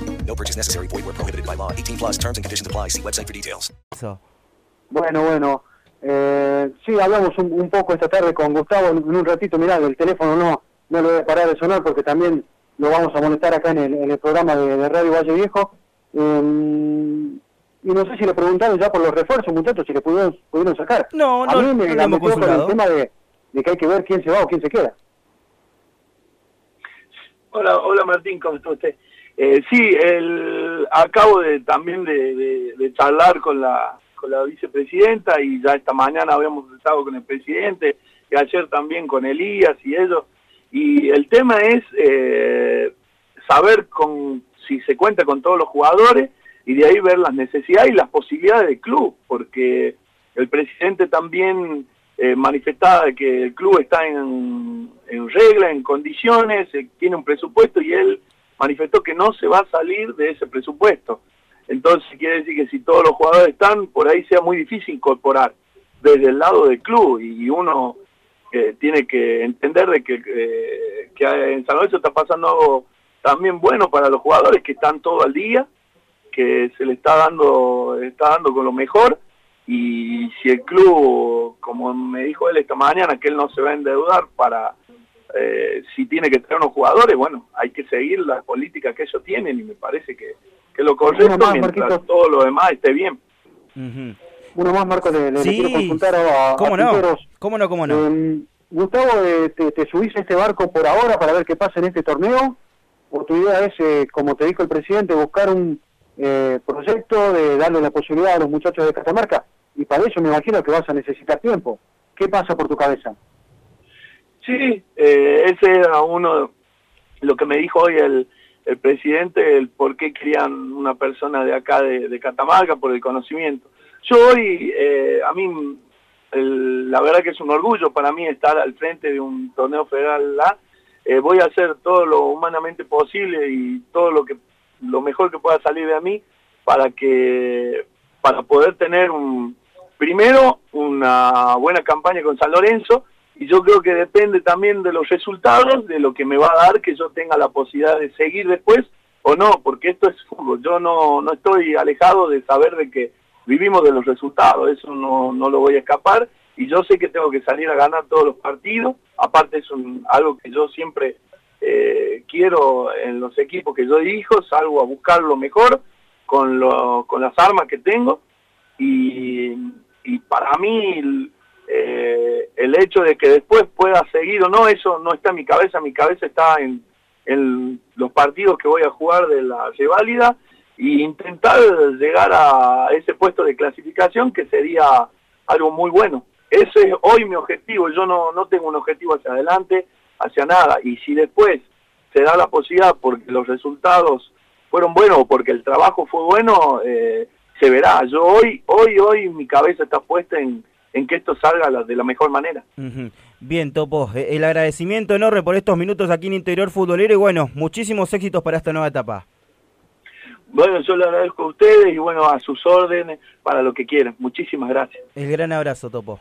S10: No purchase necessary. Void where prohibited by law. 18 plus terms and conditions apply. See website for details.
S13: Bueno, bueno. Eh, sí, hablamos un, un poco esta tarde con Gustavo en, en un ratito. Mirá, el teléfono no, no lo voy a parar de sonar porque también lo vamos a molestar acá en el, en el programa de, de Radio Valle Viejo. Eh, y no sé si le preguntaron ya por los refuerzos, muchachos, si le pudieron, pudieron sacar.
S4: No,
S13: a
S4: no,
S13: mí me
S4: no hemos
S13: metió con el tema de, de que hay que ver quién se va o quién se queda.
S12: Hola, hola Martín, ¿cómo está usted? Eh, sí, el, acabo de también de, charlar con la, con la vicepresidenta y ya esta mañana habíamos estado con el presidente y ayer también con Elías y ellos. Y el tema es eh, saber con, si se cuenta con todos los jugadores, y de ahí ver las necesidades y las posibilidades del club, porque el presidente también eh, manifestaba que el club está en, en regla, en condiciones, eh, tiene un presupuesto y él manifestó que no se va a salir de ese presupuesto. Entonces quiere decir que si todos los jugadores están, por ahí sea muy difícil incorporar desde el lado del club y uno eh, tiene que entender de que, eh, que en San Lorenzo está pasando algo también bueno para los jugadores que están todo al día, que se le está dando, está dando con lo mejor y si el club, como me dijo él esta mañana, que él no se va a endeudar para eh, si tiene que traer unos jugadores, bueno, hay que seguir la política que ellos tienen y me parece que, que lo correcto
S13: más,
S12: mientras
S13: Marquito.
S12: todo lo demás esté bien.
S13: Uno más, Marco, le, le
S4: Sí,
S13: quiero consultar a, a
S4: ¿cómo no? ¿Cómo no, cómo no?
S13: Eh, Gustavo, eh, te, ¿te subís a este barco por ahora para ver qué pasa en este torneo? ¿O tu idea es, eh, como te dijo el presidente, buscar un eh, proyecto de darle la posibilidad a los muchachos de Catamarca? Y para eso me imagino que vas a necesitar tiempo. ¿Qué pasa por tu cabeza?
S12: Sí, eh, ese era uno, lo que me dijo hoy el, el presidente, el por qué querían una persona de acá de, de Catamarca, por el conocimiento. Yo hoy, eh, a mí, el- la verdad que es un orgullo para mí estar al frente de un torneo federal A. Eh, voy a hacer todo lo humanamente posible y todo lo que lo mejor que pueda salir de mí para que para poder tener un primero una buena campaña con San Lorenzo y yo creo que depende también de los resultados, de lo que me va a dar que yo tenga la posibilidad de seguir después o no, porque esto es fútbol. Yo no, no estoy alejado de saber de que vivimos de los resultados, eso no, no lo voy a escapar. Y yo sé que tengo que salir a ganar todos los partidos, aparte es un- algo que yo siempre eh, quiero en los equipos que yo dirijo, salgo a buscar lo mejor con, lo, con las armas que tengo. Y, y para mí eh, el hecho de que después pueda seguir o no, eso no está en mi cabeza, mi cabeza está en, en los partidos que voy a jugar de la reválida y intentar llegar a ese puesto de clasificación que sería algo muy bueno. Ese es hoy mi objetivo, yo no, no tengo un objetivo hacia adelante, hacia nada, y si después se da la posibilidad porque los resultados fueron buenos o porque el trabajo fue bueno, eh, se verá. Yo hoy, hoy, hoy mi cabeza está puesta en, en que esto salga de la mejor manera.
S4: Bien, Topo, eh, el agradecimiento enorme por estos minutos aquí en Interior Futbolero y bueno, muchísimos éxitos para esta nueva etapa.
S12: Bueno, yo le agradezco a ustedes y bueno, a sus órdenes para lo que quieran. Muchísimas gracias.
S4: El gran abrazo, Topo.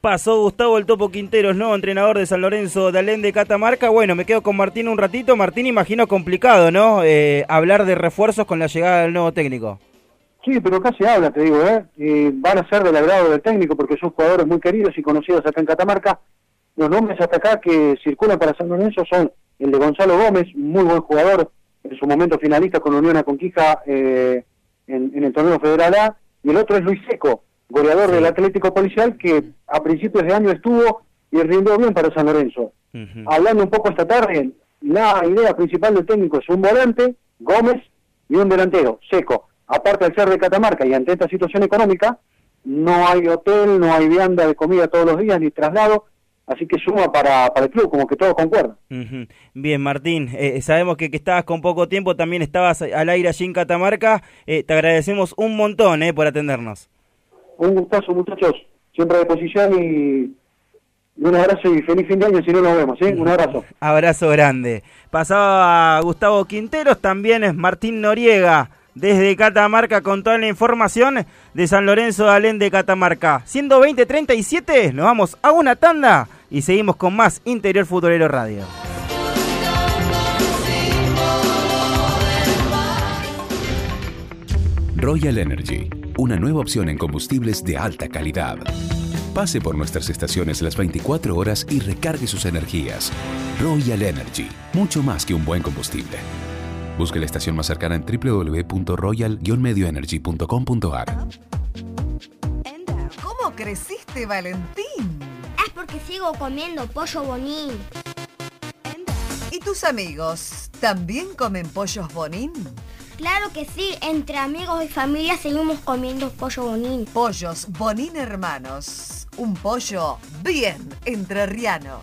S4: Pasó Gustavo el Topo Quinteros, nuevo entrenador de San Lorenzo de Alén de Catamarca. Bueno, me quedo con Martín un ratito. Martín, imagino complicado, ¿no? Eh, hablar de refuerzos con la llegada del nuevo técnico.
S13: Sí, pero casi habla, te digo, ¿eh? Y van a ser del agrado del técnico porque son jugadores muy queridos y conocidos acá en Catamarca. Los nombres hasta acá que circulan para San Lorenzo son el de Gonzalo Gómez, muy buen jugador, en su momento finalista con Unión Conquija eh, en, en el torneo federal A, y el otro es Luis Seco, goleador del Atlético Policial, que a principios de año estuvo y rindió bien para San Lorenzo. Hablando un poco esta tarde, la idea principal del técnico es un volante, Gómez, y un delantero, Seco. Aparte al ser de Catamarca y ante esta situación económica, no hay hotel, no hay vianda de comida todos los días, ni traslado, así que suma para, para el club, como que todo concuerda.
S4: Ujú. Bien, Martín, eh, sabemos que, que estabas con poco tiempo, también estabas al aire allí en Catamarca. Eh, te agradecemos un montón eh, por atendernos.
S13: Un gustazo, muchachos, siempre a disposición y un abrazo y feliz fin de año si no nos vemos, ¿eh? Un abrazo.
S4: Abrazo grande. Pasaba Gustavo Quinteros, también es Martín Noriega, desde Catamarca con toda la información de San Lorenzo de Alén de Catamarca. Siendo 20:37, nos vamos a una tanda y seguimos con más Interior Futbolero Radio.
S14: Royal Energy, una nueva opción en combustibles de alta calidad. Pase por nuestras estaciones las 24 horas y recargue sus energías. Royal Energy, mucho más que un buen combustible. Busque la estación más cercana en www.royal-medioenergy.com.ar.
S15: ¿Cómo creciste, Valentín?
S16: Es porque sigo comiendo pollo bonín.
S15: ¿Y tus amigos también comen pollos bonín?
S16: Claro que sí, entre amigos y familia seguimos comiendo pollo bonín.
S15: Pollos bonín hermanos. Un pollo bien entrerriano.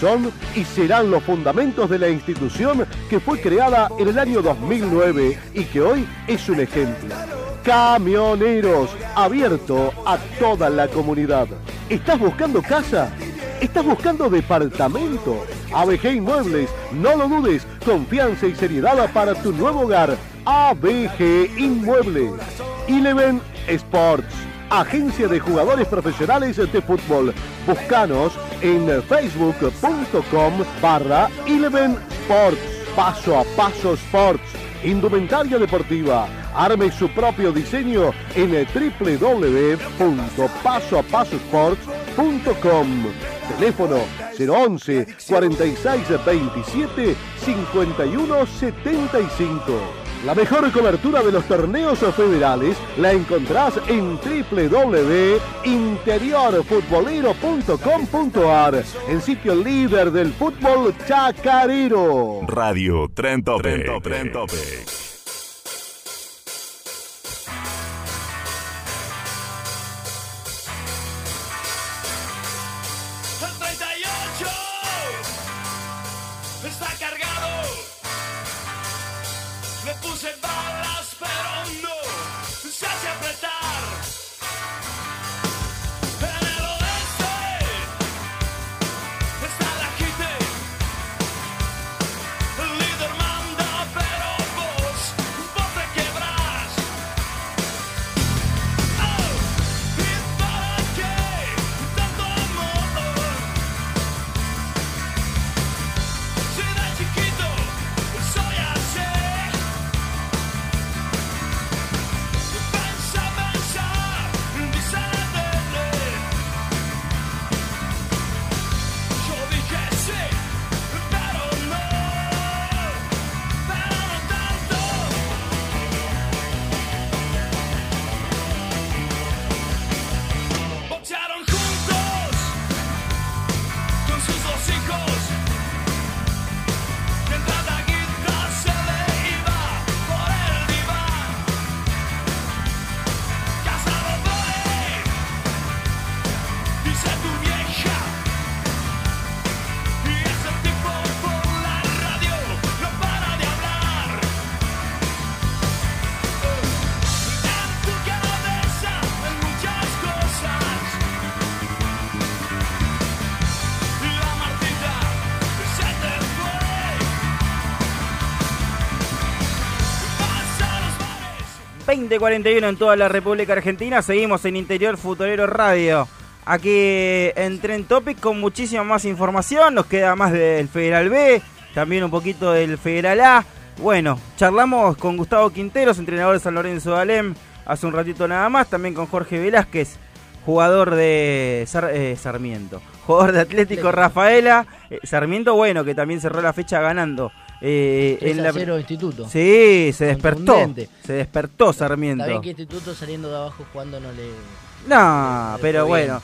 S17: son y serán los fundamentos de la institución que fue creada en el año 2009 y que hoy es un ejemplo. Camioneros, abierto a toda la comunidad. ¿Estás buscando casa? ¿Estás buscando departamento? ABG Inmuebles, no lo dudes, confianza y seriedad para tu nuevo hogar. ABG Inmuebles. Eleven Sports, agencia de jugadores profesionales de fútbol. Búscanos en facebook.com barra Eleven Sports. Paso a paso Sports. Indumentaria deportiva. Arme su propio diseño en www.pasoapasosports.com. Teléfono 011 46 27 51 75. La mejor cobertura de los torneos federales la encontrás en www.interiorfutbolero.com.ar, el sitio líder del fútbol chacarero.
S3: Radio Tren Topic.
S4: 2041 en toda la República Argentina. Seguimos en Interior Futbolero Radio. Aquí en Tren Topic con muchísima más información. Nos queda más del Federal B, también un poquito del Federal A. Bueno, charlamos con Gustavo Quinteros, entrenador de San Lorenzo de Alem, hace un ratito nada más. También con Jorge Velázquez, jugador de Sar- eh, Sarmiento. Jugador de Atlético Rafaela. Eh, Sarmiento, bueno, que también cerró la fecha ganando. Eh,
S2: 3
S4: en
S2: a
S4: la
S2: 0 Instituto.
S4: Sí, se despertó. Se despertó Sarmiento.
S2: Bien que Instituto saliendo de abajo jugando no le...
S4: No,
S2: le
S4: pero
S2: bien.
S4: bueno,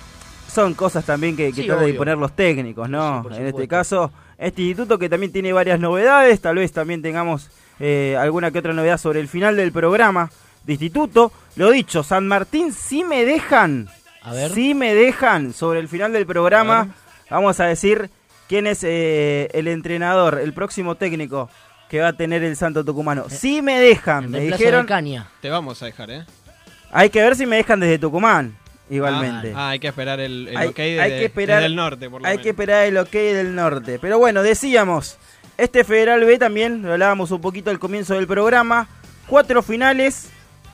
S4: son cosas también que, que
S2: Sí,
S4: tratan de poner los técnicos, ¿no? en este caso, este instituto que también tiene varias novedades, tal vez también tengamos eh, alguna que otra novedad sobre el final del programa de instituto. Lo dicho, San Martín, si me dejan,
S2: A ver.
S4: si me dejan sobre el final del programa, vamos a decir quién es eh, el entrenador, el próximo técnico que va a tener el Santo Tucumano. Si me dejan, me dijeron,
S2: de Caña.
S1: Te vamos a dejar, ¿eh?
S4: hay que ver si me dejan desde Tucumán, igualmente.
S1: Ah, hay que esperar el, el
S4: Hay-
S1: ok de,
S4: hay que esperar-
S1: desde el norte, por lo
S4: Hay
S1: menos.
S4: que esperar el ok del norte. Pero bueno, decíamos, este Federal B también, lo hablábamos un poquito al comienzo del programa, cuatro finales,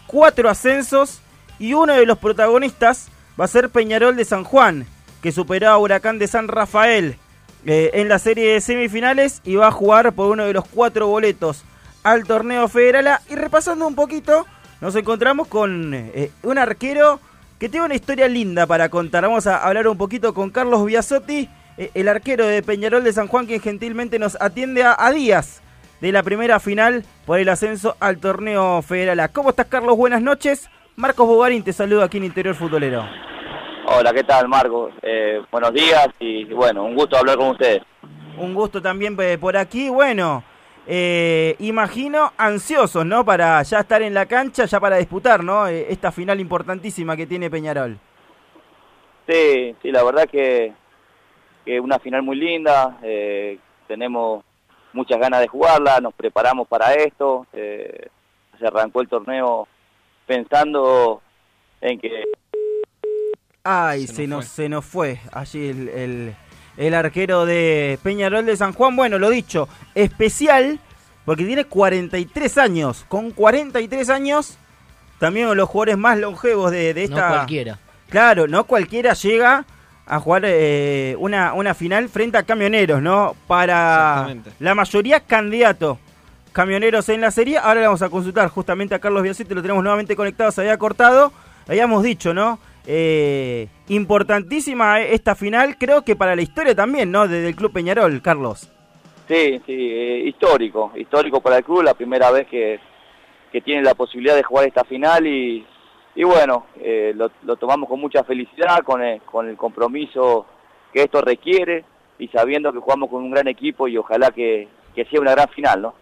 S4: cuatro ascensos y uno de los protagonistas va a ser Peñarol de San Juan, que superó a Huracán de San Rafael eh, en la serie de semifinales y va a jugar por uno de los cuatro boletos al torneo Federal A. Y repasando un poquito, nos encontramos con eh, un arquero que tiene una historia linda para contar. Vamos a hablar un poquito con Carlos Biasotti, eh, el arquero de Peñarol de San Juan, quien gentilmente nos atiende a, días de la primera final por el ascenso al torneo federal. A. ¿Cómo estás, Carlos? Buenas noches. Marcos Bogarín te saluda aquí en Interior Futbolero.
S18: Hola, ¿qué tal, Marcos? Eh, buenos días y bueno, un gusto hablar con ustedes.
S4: Un gusto también eh, por aquí. Bueno, eh, imagino ansiosos, ¿no? Para ya estar en la cancha, ya para disputar, ¿no? Eh, esta final importantísima que tiene Peñarol.
S18: Sí, sí, la verdad que, que una final muy linda. eh, tenemos muchas ganas de jugarla, nos preparamos para esto. eh, se arrancó el torneo pensando en que
S4: Ay, se, nos, se nos fue allí el, el- el arquero de Peñarol de San Juan. Bueno, lo dicho, especial porque tiene 43 años. Con 43 años, también uno de los jugadores más longevos de, de
S2: No
S4: esta...
S2: cualquiera.
S4: Claro, no cualquiera llega a jugar eh, una, una final frente a camioneros, ¿no? Para la mayoría candidato. Camioneros en la serie. Ahora le vamos a consultar justamente a Carlos Biasetti, lo tenemos nuevamente conectado, se había cortado. Habíamos dicho, ¿no? Eh, importantísima esta final, creo que para la historia también, ¿no? De- del Club Peñarol, Carlos.
S18: Sí, sí, eh, histórico, histórico para el club, la primera vez que, que tiene la posibilidad de jugar esta final y, y bueno, eh, lo, lo tomamos con mucha felicidad, con el, con el compromiso que esto requiere y sabiendo que jugamos con un gran equipo y ojalá que, que sea una gran final, ¿no?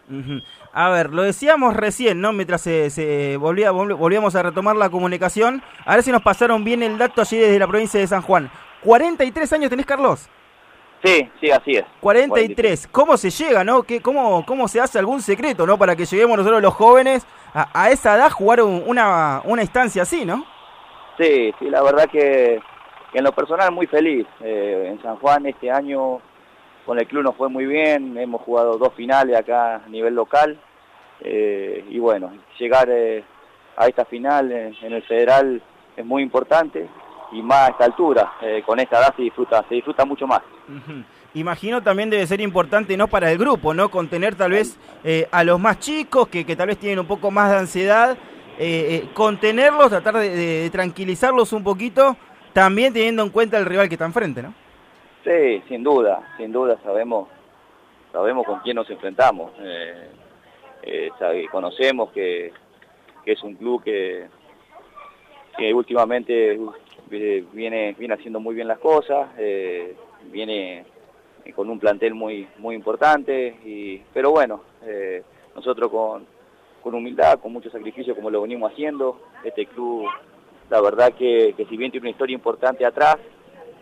S4: A ver, lo decíamos recién, ¿no? Mientras se, se volvía, vol- volvíamos a retomar la comunicación. A ver si nos pasaron bien el dato allí desde la provincia de San Juan. ¿43 años tenés, Carlos?
S18: Sí, sí, así es.
S4: 43. ¿Cómo se llega, no? ¿Qué, cómo, ¿Cómo se hace algún secreto, no? Para que lleguemos nosotros los jóvenes a, a esa edad jugar un- una, una instancia así, ¿no?
S18: Sí, sí, la verdad que, que en lo personal muy feliz. Eh, en San Juan este año con el club nos fue muy bien, hemos jugado dos finales acá a nivel local eh, y bueno, llegar eh, a esta final en, el federal es muy importante y más a esta altura, eh, con esta edad se disfruta, se disfruta mucho más.
S4: Imagino también debe ser importante, ¿no? Para el grupo, ¿no? Contener tal vez a los más chicos, que, que tal vez tienen un poco más de ansiedad, contenerlos, tratar de- de tranquilizarlos un poquito, también teniendo en cuenta el rival que está enfrente, ¿no?
S18: Sí, sin duda, sin duda sabemos, sabemos con quién nos enfrentamos. Eh, eh, conocemos que, es un club que, últimamente eh, viene, viene haciendo muy bien las cosas, viene con un plantel muy, muy importante, y, pero bueno, nosotros con, con humildad, con mucho sacrificio como lo venimos haciendo, este club, la verdad que, que si bien tiene una historia importante atrás,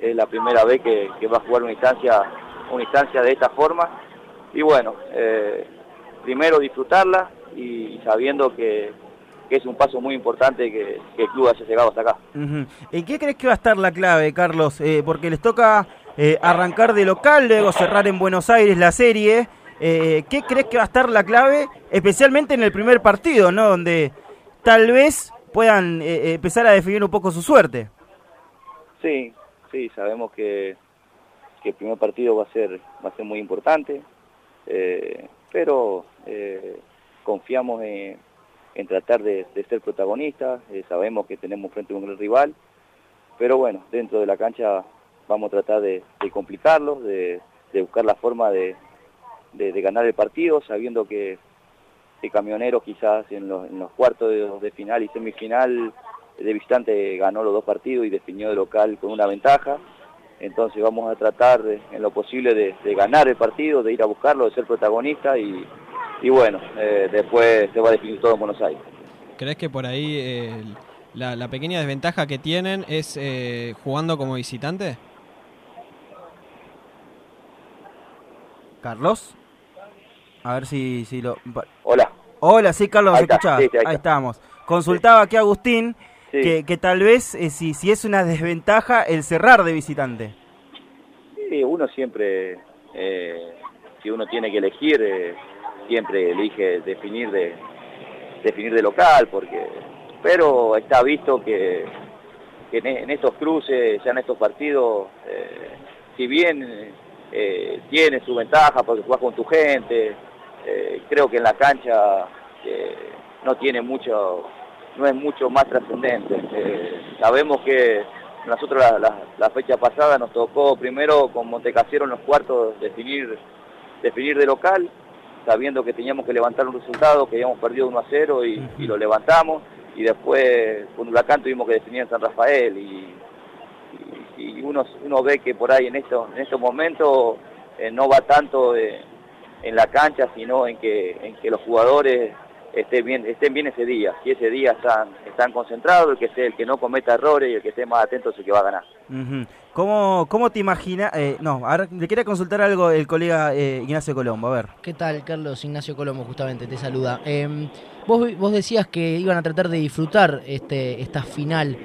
S18: es la primera vez que, que va a jugar una instancia, una instancia de esta forma. Y bueno, eh, primero disfrutarla y sabiendo que, que es un paso muy importante que, que el club haya llegado hasta acá.
S4: ¿En qué crees que va a estar la clave, Carlos? Eh, porque les toca eh, arrancar de local, luego cerrar en Buenos Aires la serie. ¿Qué crees que va a estar la clave, especialmente en el primer partido, ¿no? Donde tal vez puedan empezar a definir un poco su suerte.
S18: Sí, sí, sabemos que, que el primer partido va a ser, va a ser muy importante, eh, pero eh, confiamos en, en tratar de, ser protagonistas, eh, sabemos que tenemos frente a un gran rival, pero bueno, dentro de la cancha vamos a tratar de, de complicarlos, de, buscar la forma de, ganar el partido, sabiendo que, que Camioneros quizás en los, en los cuartos de final y semifinal de visitante ganó los dos partidos y definió de local con una ventaja. Entonces vamos a tratar de- en lo posible de, de ganar el partido, de ir a buscarlo, de ser protagonista y, y bueno, eh, después se va a definir todo en Buenos Aires.
S1: ¿Crees que por ahí eh, la, la pequeña desventaja que tienen es eh, jugando como visitante?
S4: Carlos. A ver si, si lo...
S18: Hola.
S4: Hola, sí, Carlos,
S18: Ahí
S4: ¿me
S18: está,
S4: escuchás?
S18: sí, sí, ahí
S4: estamos. Consultaba aquí a Agustín
S18: Sí.
S4: que, que tal vez eh, si, si es una desventaja el cerrar de visitante.
S18: Sí, uno siempre, eh, si uno tiene que elegir, eh, siempre elige definir de, definir de local, porque, pero está visto que, que en, en estos cruces, ya en estos partidos, si bien tiene su ventaja porque juegas con tu gente, creo que en la cancha no tiene mucho, no es mucho más trascendente. Eh, sabemos que nosotros la, la- la fecha pasada nos tocó primero con Montecasero en los cuartos definir, definir de local sabiendo que teníamos que levantar un resultado, que habíamos perdido 1 a 0 y, y lo levantamos, y después con Huracán tuvimos que definir en San Rafael, y, y- y uno, uno ve que por ahí en estos, en estos momentos eh, no va tanto en la cancha, sino en que, en que los jugadores estén bien, estén bien ese día, si ese día están, están concentrados, el que esté, el que no cometa errores y el que esté más atento es el que va a ganar.
S4: ¿Cómo, ¿Cómo te imaginas? eh, no, ahora le quería consultar algo el colega eh, Ignacio Colombo, a ver.
S2: ¿Qué tal, Carlos? Ignacio Colombo justamente te saluda. Eh, vos, vos decías que iban a tratar de disfrutar este, esta final,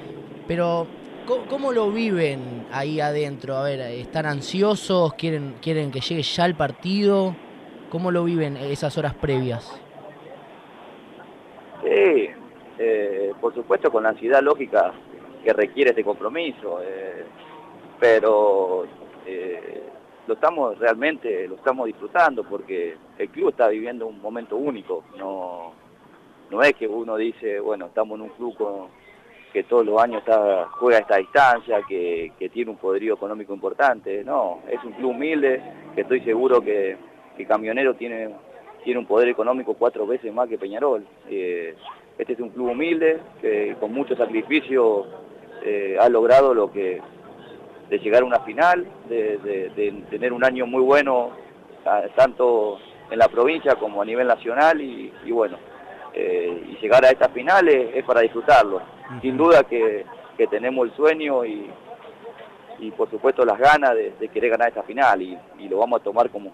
S2: pero ¿cómo, cómo lo viven ahí adentro? A ver, ¿están ansiosos? ¿Quieren, ¿Quieren que llegue ya el partido? ¿Cómo lo viven esas horas previas?
S18: Sí, eh, por supuesto con la ansiedad lógica que requiere este compromiso, eh, pero eh, lo estamos realmente, lo estamos disfrutando porque el club está viviendo un momento único, no, no es que uno dice, bueno, estamos en un club con- que todos los años está, juega a esta distancia, que, tiene un poderío económico importante, no, es un club humilde, que estoy seguro que Camionero tiene, tiene un poder económico cuatro veces más que Peñarol. Eh, este es un club humilde, que con mucho sacrificio eh, ha logrado lo que de llegar a una final, de, de- de tener un año muy bueno, tanto en la provincia como a nivel nacional, y, y bueno, eh, y llegar a estas finales es para disfrutarlo. Sin duda que, que tenemos el sueño y, y por supuesto las ganas de, de querer ganar esta final, y, y lo vamos a tomar como,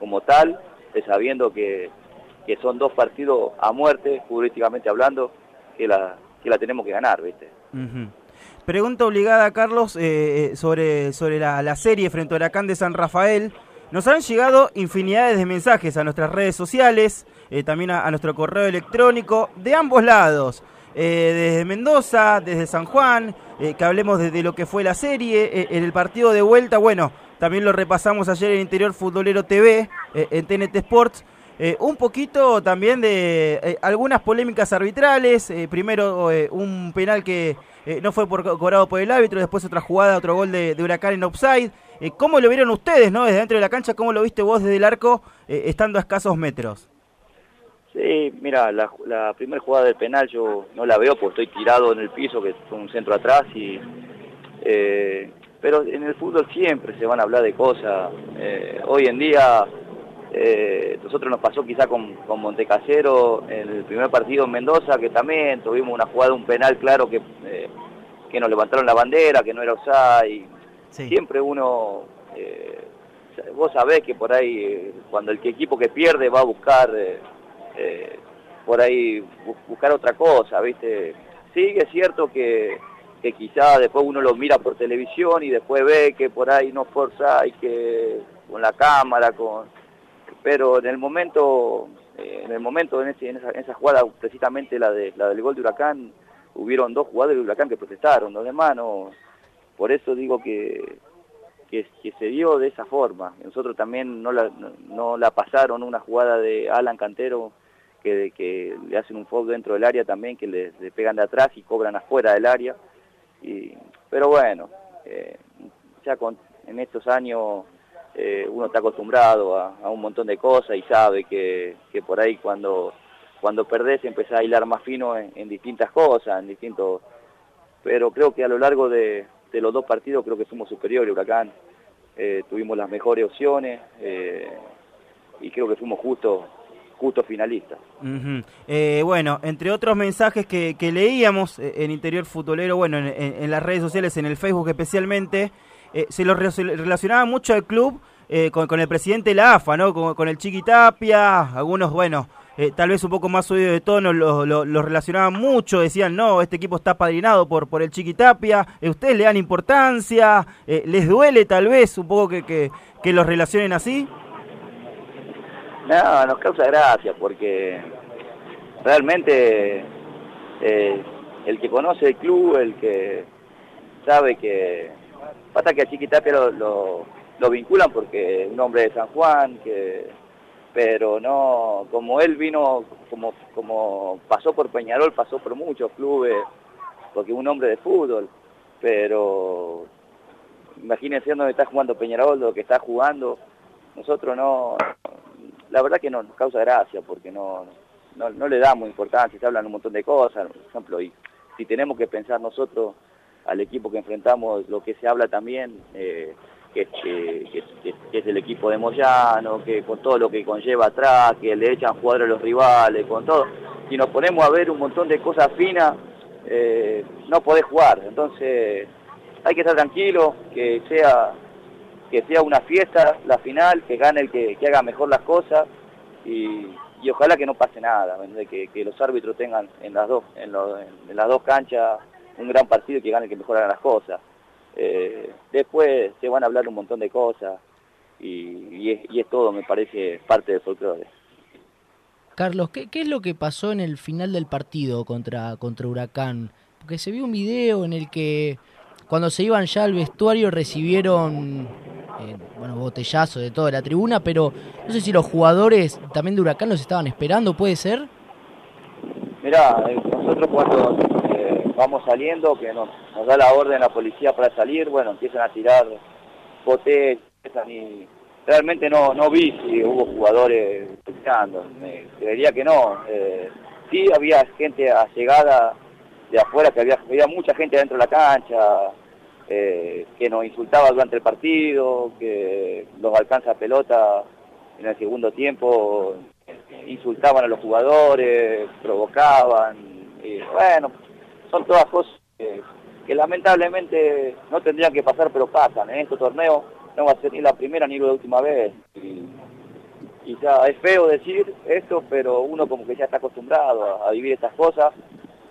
S18: como tal, sabiendo que, que son dos partidos a muerte, futbolísticamente hablando, que la, que la tenemos que ganar, ¿viste?
S4: Pregunta obligada, Carlos, eh, eh, sobre, sobre la, la serie frente a Huracán de San Rafael. Nos han llegado infinidades de mensajes a nuestras redes sociales, eh, también a, nuestro correo electrónico, de ambos lados. Eh, desde Mendoza, desde San Juan, eh, que hablemos de, de lo que fue la serie. eh, en el partido de vuelta, bueno, también lo repasamos ayer en Interior Futbolero TV, eh, en TNT Sports. Eh, un poquito también de eh, algunas polémicas arbitrales. primero un penal que no fue por, cobrado por el árbitro, después otra jugada, otro gol de, de Huracán en offside. ¿Cómo lo vieron ustedes, no? Desde dentro de la cancha, ¿cómo lo viste vos desde el arco, estando a escasos metros?
S18: Sí, mira, la, primera jugada del penal yo no la veo porque estoy tirado en el piso, que fue un centro atrás, y eh, pero en el fútbol siempre se van a hablar de cosas. Eh, hoy en día, eh, nosotros nos pasó quizá con, con Montecasero en el primer partido en Mendoza, que también tuvimos una jugada, un penal claro que, eh, que nos levantaron la bandera, que no era offside. Siempre uno, eh, vos sabés que por ahí, eh, cuando el equipo que pierde va a buscar... por ahí bu- buscar otra cosa, ¿viste? Sí, es cierto que, que quizá después uno lo mira por televisión y después ve que por ahí no forza y que con la cámara, con pero en el momento, eh, en el momento en, ese- en esa, jugada, precisamente la de la del gol de Huracán, hubieron dos jugadores de Huracán que protestaron, los demás no, por eso digo que, que, se dio de esa forma. Nosotros también no la, no, no la pasaron una jugada de Alan Cantero que, que le hacen un foul dentro del área también, que le, le pegan de atrás y cobran afuera del área. Y, pero bueno, eh, ya con, en estos años eh, uno está acostumbrado a, a un montón de cosas y sabe que, que por ahí cuando, cuando perdés empezás a hilar más fino en, distintas cosas, en distintos... Pero creo que a lo largo de, de los dos partidos creo que fuimos superiores, Huracán. Eh, tuvimos las mejores opciones eh, y creo que fuimos justos justo finalistas.
S4: Ujú. Eh, bueno, entre otros mensajes que, que leíamos eh, en Interior Futbolero, bueno, en, las redes sociales, en el Facebook especialmente, eh, se lo relacionaba mucho al club eh, con, el presidente de la AFA, ¿no? Con, el Chiqui Tapia, algunos, bueno, eh, tal vez un poco más subido de tono, lo, lo- lo relacionaban mucho, decían, no, este equipo está padrinado por, por el Chiqui Tapia, ustedes le dan importancia, les duele tal vez un poco que, que, que los relacionen así.
S18: No, nos causa gracia porque realmente eh, el que conoce el club, el que sabe que... Pasa que a Chiquitapia lo, lo, vinculan porque un hombre de San Juan, que pero no, como él vino, como, como pasó por Peñarol, pasó por muchos clubes, porque un hombre de fútbol, pero imagínense dónde está jugando Peñarol, lo que está jugando, nosotros no, la verdad que no nos causa gracia porque no, no, no le damos importancia, se hablan un montón de cosas, por ejemplo, y si tenemos que pensar nosotros al equipo que enfrentamos, lo que se habla también, eh, que, es el equipo de Moyano, que con todo lo que conlleva atrás, que le echan jugadores a los rivales, con todo, si nos ponemos a ver un montón de cosas finas, eh, no podés jugar, entonces hay que estar tranquilo, que sea que sea una fiesta la final, que gane el que, haga mejor las cosas y, y ojalá que no pase nada, que, que los árbitros tengan en las dos en, las dos canchas un gran partido y que gane el que mejor haga las cosas. Eh, después se van a hablar un montón de cosas y, y es todo, me parece, parte del folclore.
S2: Carlos, ¿qué, qué es lo que pasó en el final del partido contra, contra Huracán? Porque se vio un video en el que cuando se iban ya al vestuario recibieron eh, bueno, botellazo de toda la tribuna, pero no sé si los jugadores también de Huracán los estaban esperando, ¿puede ser?
S18: Mirá, eh, nosotros cuando eh, vamos saliendo, que nos, da la orden la policía para salir, bueno, empiezan a tirar botellas y realmente no no vi si hubo jugadores peleando, me creería que no. Eh, sí había gente allegada de afuera, que había, había mucha gente dentro de la cancha, eh, que nos insultaba durante el partido, que los alcanza pelota en el segundo tiempo insultaban a los jugadores, provocaban, bueno, son todas cosas que, lamentablemente no tendrían que pasar, pero pasan. En estos torneos no va a ser ni la primera ni la última vez. Y, ya es feo decir esto, pero uno como que ya está acostumbrado a, a vivir estas cosas,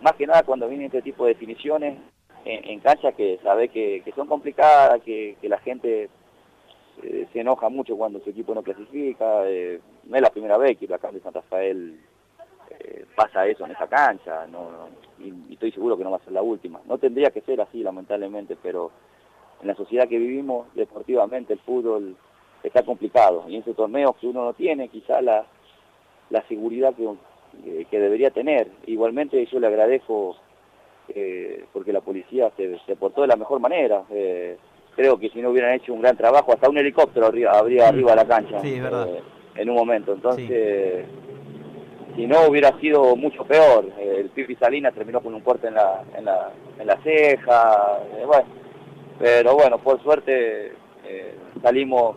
S18: más que nada cuando vienen este tipo de definiciones en, en cancha que sabe que, que son complicadas, que, que la gente eh, se enoja mucho cuando su equipo no clasifica. eh, no es la primera vez que acá de Santa Rafael eh, pasa eso en esa cancha, no, y, estoy seguro que no va a ser la última. No tendría que ser así, lamentablemente, pero en la sociedad que vivimos, deportivamente, el fútbol está complicado. Y en ese torneo que uno no tiene, quizá la, la seguridad que- que debería tener. Igualmente yo le agradezco eh, porque la policía se, se portó de la mejor manera. Eh, creo que si no hubieran hecho un gran trabajo, hasta un helicóptero habría, habría arriba de la cancha
S4: Sí, verdad.
S18: eh, en un momento. Entonces, si no hubiera sido mucho peor. Eh, el Pipi Salinas terminó con un corte en la, en la, en la ceja. bueno, pero bueno, por suerte eh, salimos,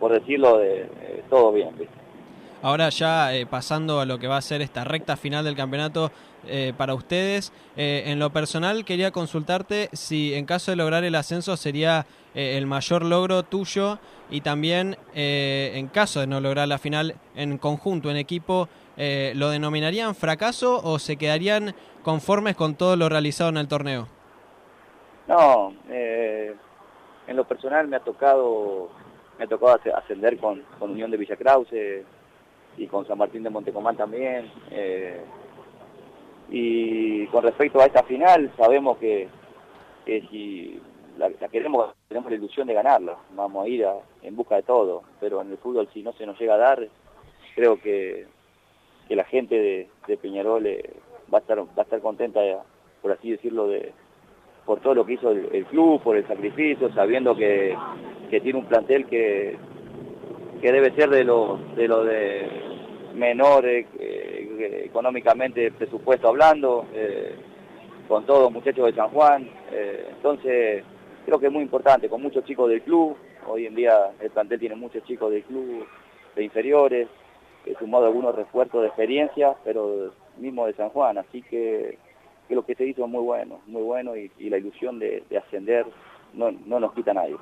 S18: por decirlo, de todo bien. ¿viste?
S1: Ahora ya eh, pasando a lo que va a ser esta recta final del campeonato eh, para ustedes, eh, en lo personal quería consultarte si en caso de lograr el ascenso sería el mayor logro tuyo y también en caso de no lograr la final en conjunto, en equipo, ¿lo denominarían fracaso o se quedarían conformes con todo lo realizado en el torneo?
S18: No, en lo personal me ha tocado me ha ascender con, con Unión de Villa Krause y con San Martín de Montecomán también. eh, y con respecto a esta final, sabemos que, que si la, queremos, tenemos la ilusión de ganarla, vamos a ir en busca de todo, pero en el fútbol si no se nos llega a dar, creo que, que la gente de, de Peñarol eh, va a estar va a estar contenta, por así decirlo, de, por todo lo que hizo el, el club, por el sacrificio, sabiendo que, que tiene un plantel que, que debe ser de lo de, menor eh, económicamente presupuesto hablando, eh, con todos los muchachos de San Juan. eh, entonces, creo que es muy importante, con muchos chicos del club. Hoy en día el plantel tiene muchos chicos del club, de inferiores, eh, sumado algunos refuerzos de experiencia, pero mismo de San Juan. Así que, que lo que se hizo es muy bueno, muy bueno y, la ilusión de ascender no, no nos quita nadie.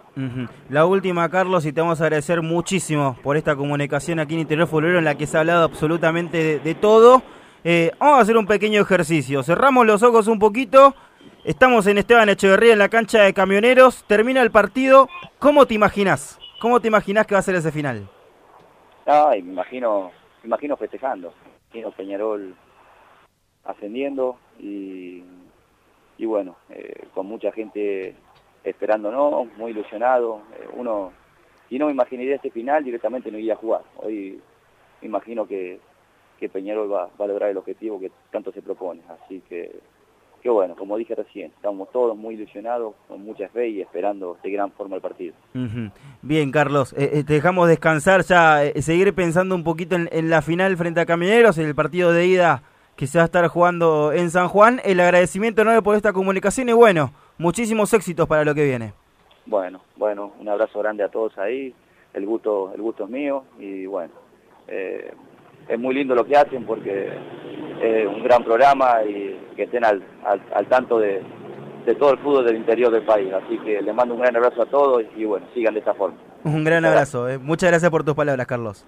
S4: La última, Carlos, y te vamos a agradecer muchísimo por esta comunicación aquí en Interior Futbolero en la que se ha hablado absolutamente de, de todo. Eh, vamos a hacer un pequeño ejercicio. Cerramos los ojos un poquito. Estamos en Esteban Echeverría en la cancha de camioneros. Termina el partido. ¿Cómo te imaginas? ¿Cómo te imaginas que va a ser ese final?
S18: Ay, me imagino, me imagino festejando, me imagino Peñarol ascendiendo y, y bueno, eh, con mucha gente esperándonos, muy ilusionado. Eh, uno, si no me imaginaría este final, directamente no iría a jugar. Hoy me imagino que, que Peñarol va, va a lograr el objetivo que tanto se propone, así que, que bueno, como dije recién, estamos todos muy ilusionados, con mucha fe y esperando de gran forma el partido.
S4: Bien, Carlos, eh, eh, te dejamos descansar ya, eh, seguir pensando un poquito en, la final frente a Camioneros, en el partido de ida que se va a estar jugando en San Juan. El agradecimiento enorme por esta comunicación y bueno, muchísimos éxitos para lo que viene.
S18: Bueno, bueno, un abrazo grande a todos ahí, el gusto, el gusto es mío y bueno, eh, es muy lindo lo que hacen porque es un gran programa y que estén al, al, al tanto de, de todo el fútbol del interior del país, así que les mando un gran abrazo a todos y bueno, sigan de esta forma.
S4: Un gran abrazo, eh. muchas gracias por tus palabras, Carlos.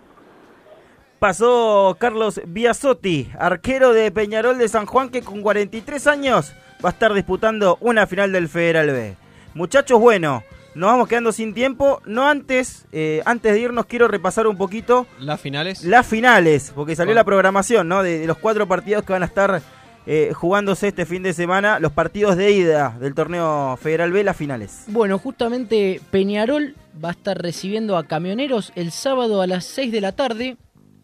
S4: Pasó Carlos Biasotti, arquero de Peñarol de San Juan, que con 43 años va a estar disputando una final del Federal B. Muchachos, bueno, nos vamos quedando sin tiempo. No antes, eh, antes de irnos, quiero repasar un poquito
S1: Las finales.
S4: las finales, porque salió la programación, ¿no? De, de los cuatro partidos que van a estar eh, jugándose este fin de semana, los partidos de ida del torneo Federal B, las finales.
S2: Bueno, justamente Peñarol va a estar recibiendo a camioneros el sábado a las 6 de la tarde,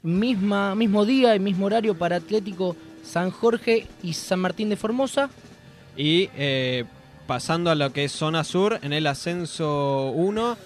S2: misma, mismo día y mismo horario para Atlético San Jorge y San Martín de Formosa.
S1: Y eh, pasando a lo que es zona sur, en el ascenso 1,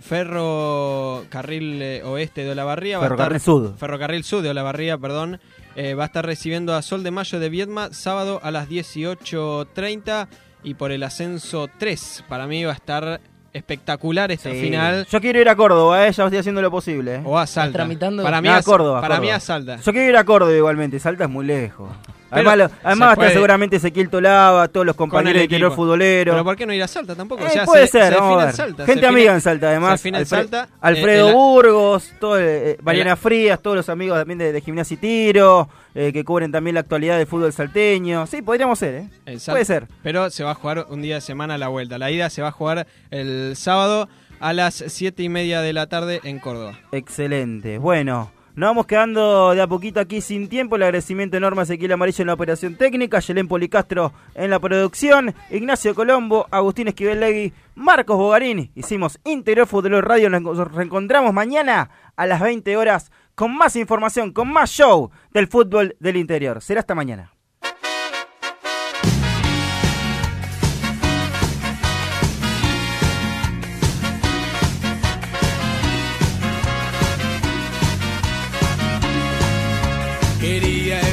S1: Ferrocarril eh, Oeste de Olavarría.
S4: Ferrocarril
S1: estar-
S4: Sud.
S1: Ferrocarril Sud de Olavarría, perdón. eh, va a estar recibiendo a Sol de Mayo de Viedma sábado a las 18.30. Y por el ascenso 3, para mí va a estar espectacular esta
S4: Sí.
S1: final.
S4: Yo quiero ir a Córdoba, eh, ya estoy haciendo lo posible. eh.
S1: O a Salta.
S2: tramitando?
S1: Para mí
S4: No,
S1: a
S4: Córdoba.
S1: Para
S4: Córdoba.
S1: mí a Salta.
S4: Yo quiero ir a Córdoba igualmente, Salta es muy lejos.
S1: Pero
S4: Además, lo-
S1: se
S4: además va a estar
S1: puede-
S4: seguramente Ezequiel Tolaba, todos los compañeros
S1: el
S4: de interior futbolero.
S1: Pero ¿por qué no ir a Salta tampoco?
S4: Eh,
S1: O sea,
S4: puede
S1: se-
S4: ser,
S1: se
S4: vamos
S1: define
S4: a
S1: en
S4: ver.
S1: Salta,
S4: Gente
S1: se
S4: amiga en Salta, además.
S1: Se Salta.
S4: Alfredo
S1: Eh, el-
S4: Burgos, todo, eh, Mariana Frías, todos los amigos también de, de Gimnasia y Tiro, eh, que cubren también la actualidad del fútbol salteño. Sí, podríamos ser, ¿eh? Puede ser.
S1: Pero se va a jugar un día de semana a la vuelta. La ida se va a jugar el sábado a las 7 y media de la tarde en Córdoba.
S4: Excelente. Bueno, nos vamos quedando de a poquito aquí sin tiempo. El agradecimiento enorme a Ezequiel Amarillo en la operación técnica, Yelén Policastro en la producción, Ignacio Colombo, Agustín Esquivel Marcos Bogarín. Hicimos Interior Futbolero Radio. Nos reencontramos mañana a las 20 horas con más información, con más show del fútbol del interior. Será hasta mañana.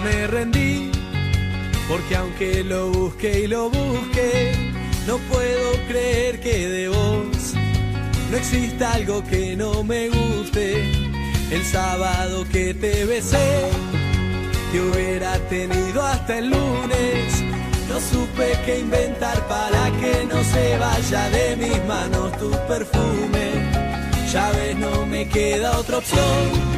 S3: Me rendí, porque aunque lo busque y lo busque, no puedo creer que de vos no exista algo que no me guste. El sábado que te besé, te hubiera tenido hasta el lunes. No supe qué inventar para que no se vaya de mis manos tu perfume. Ya ves, no me queda otra opción.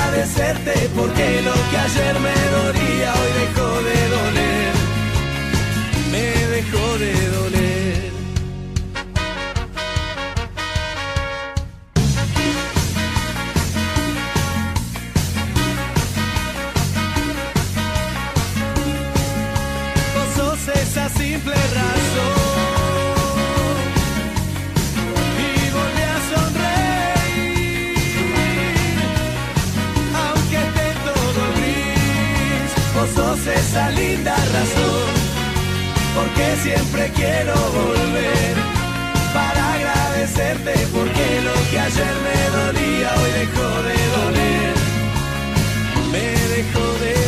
S3: porque lo que ayer me dolía hoy dejó de doler, me dejó de doler. linda razón, porque siempre quiero volver. Para agradecerte, porque lo que ayer me dolía hoy dejó de doler, me dejó de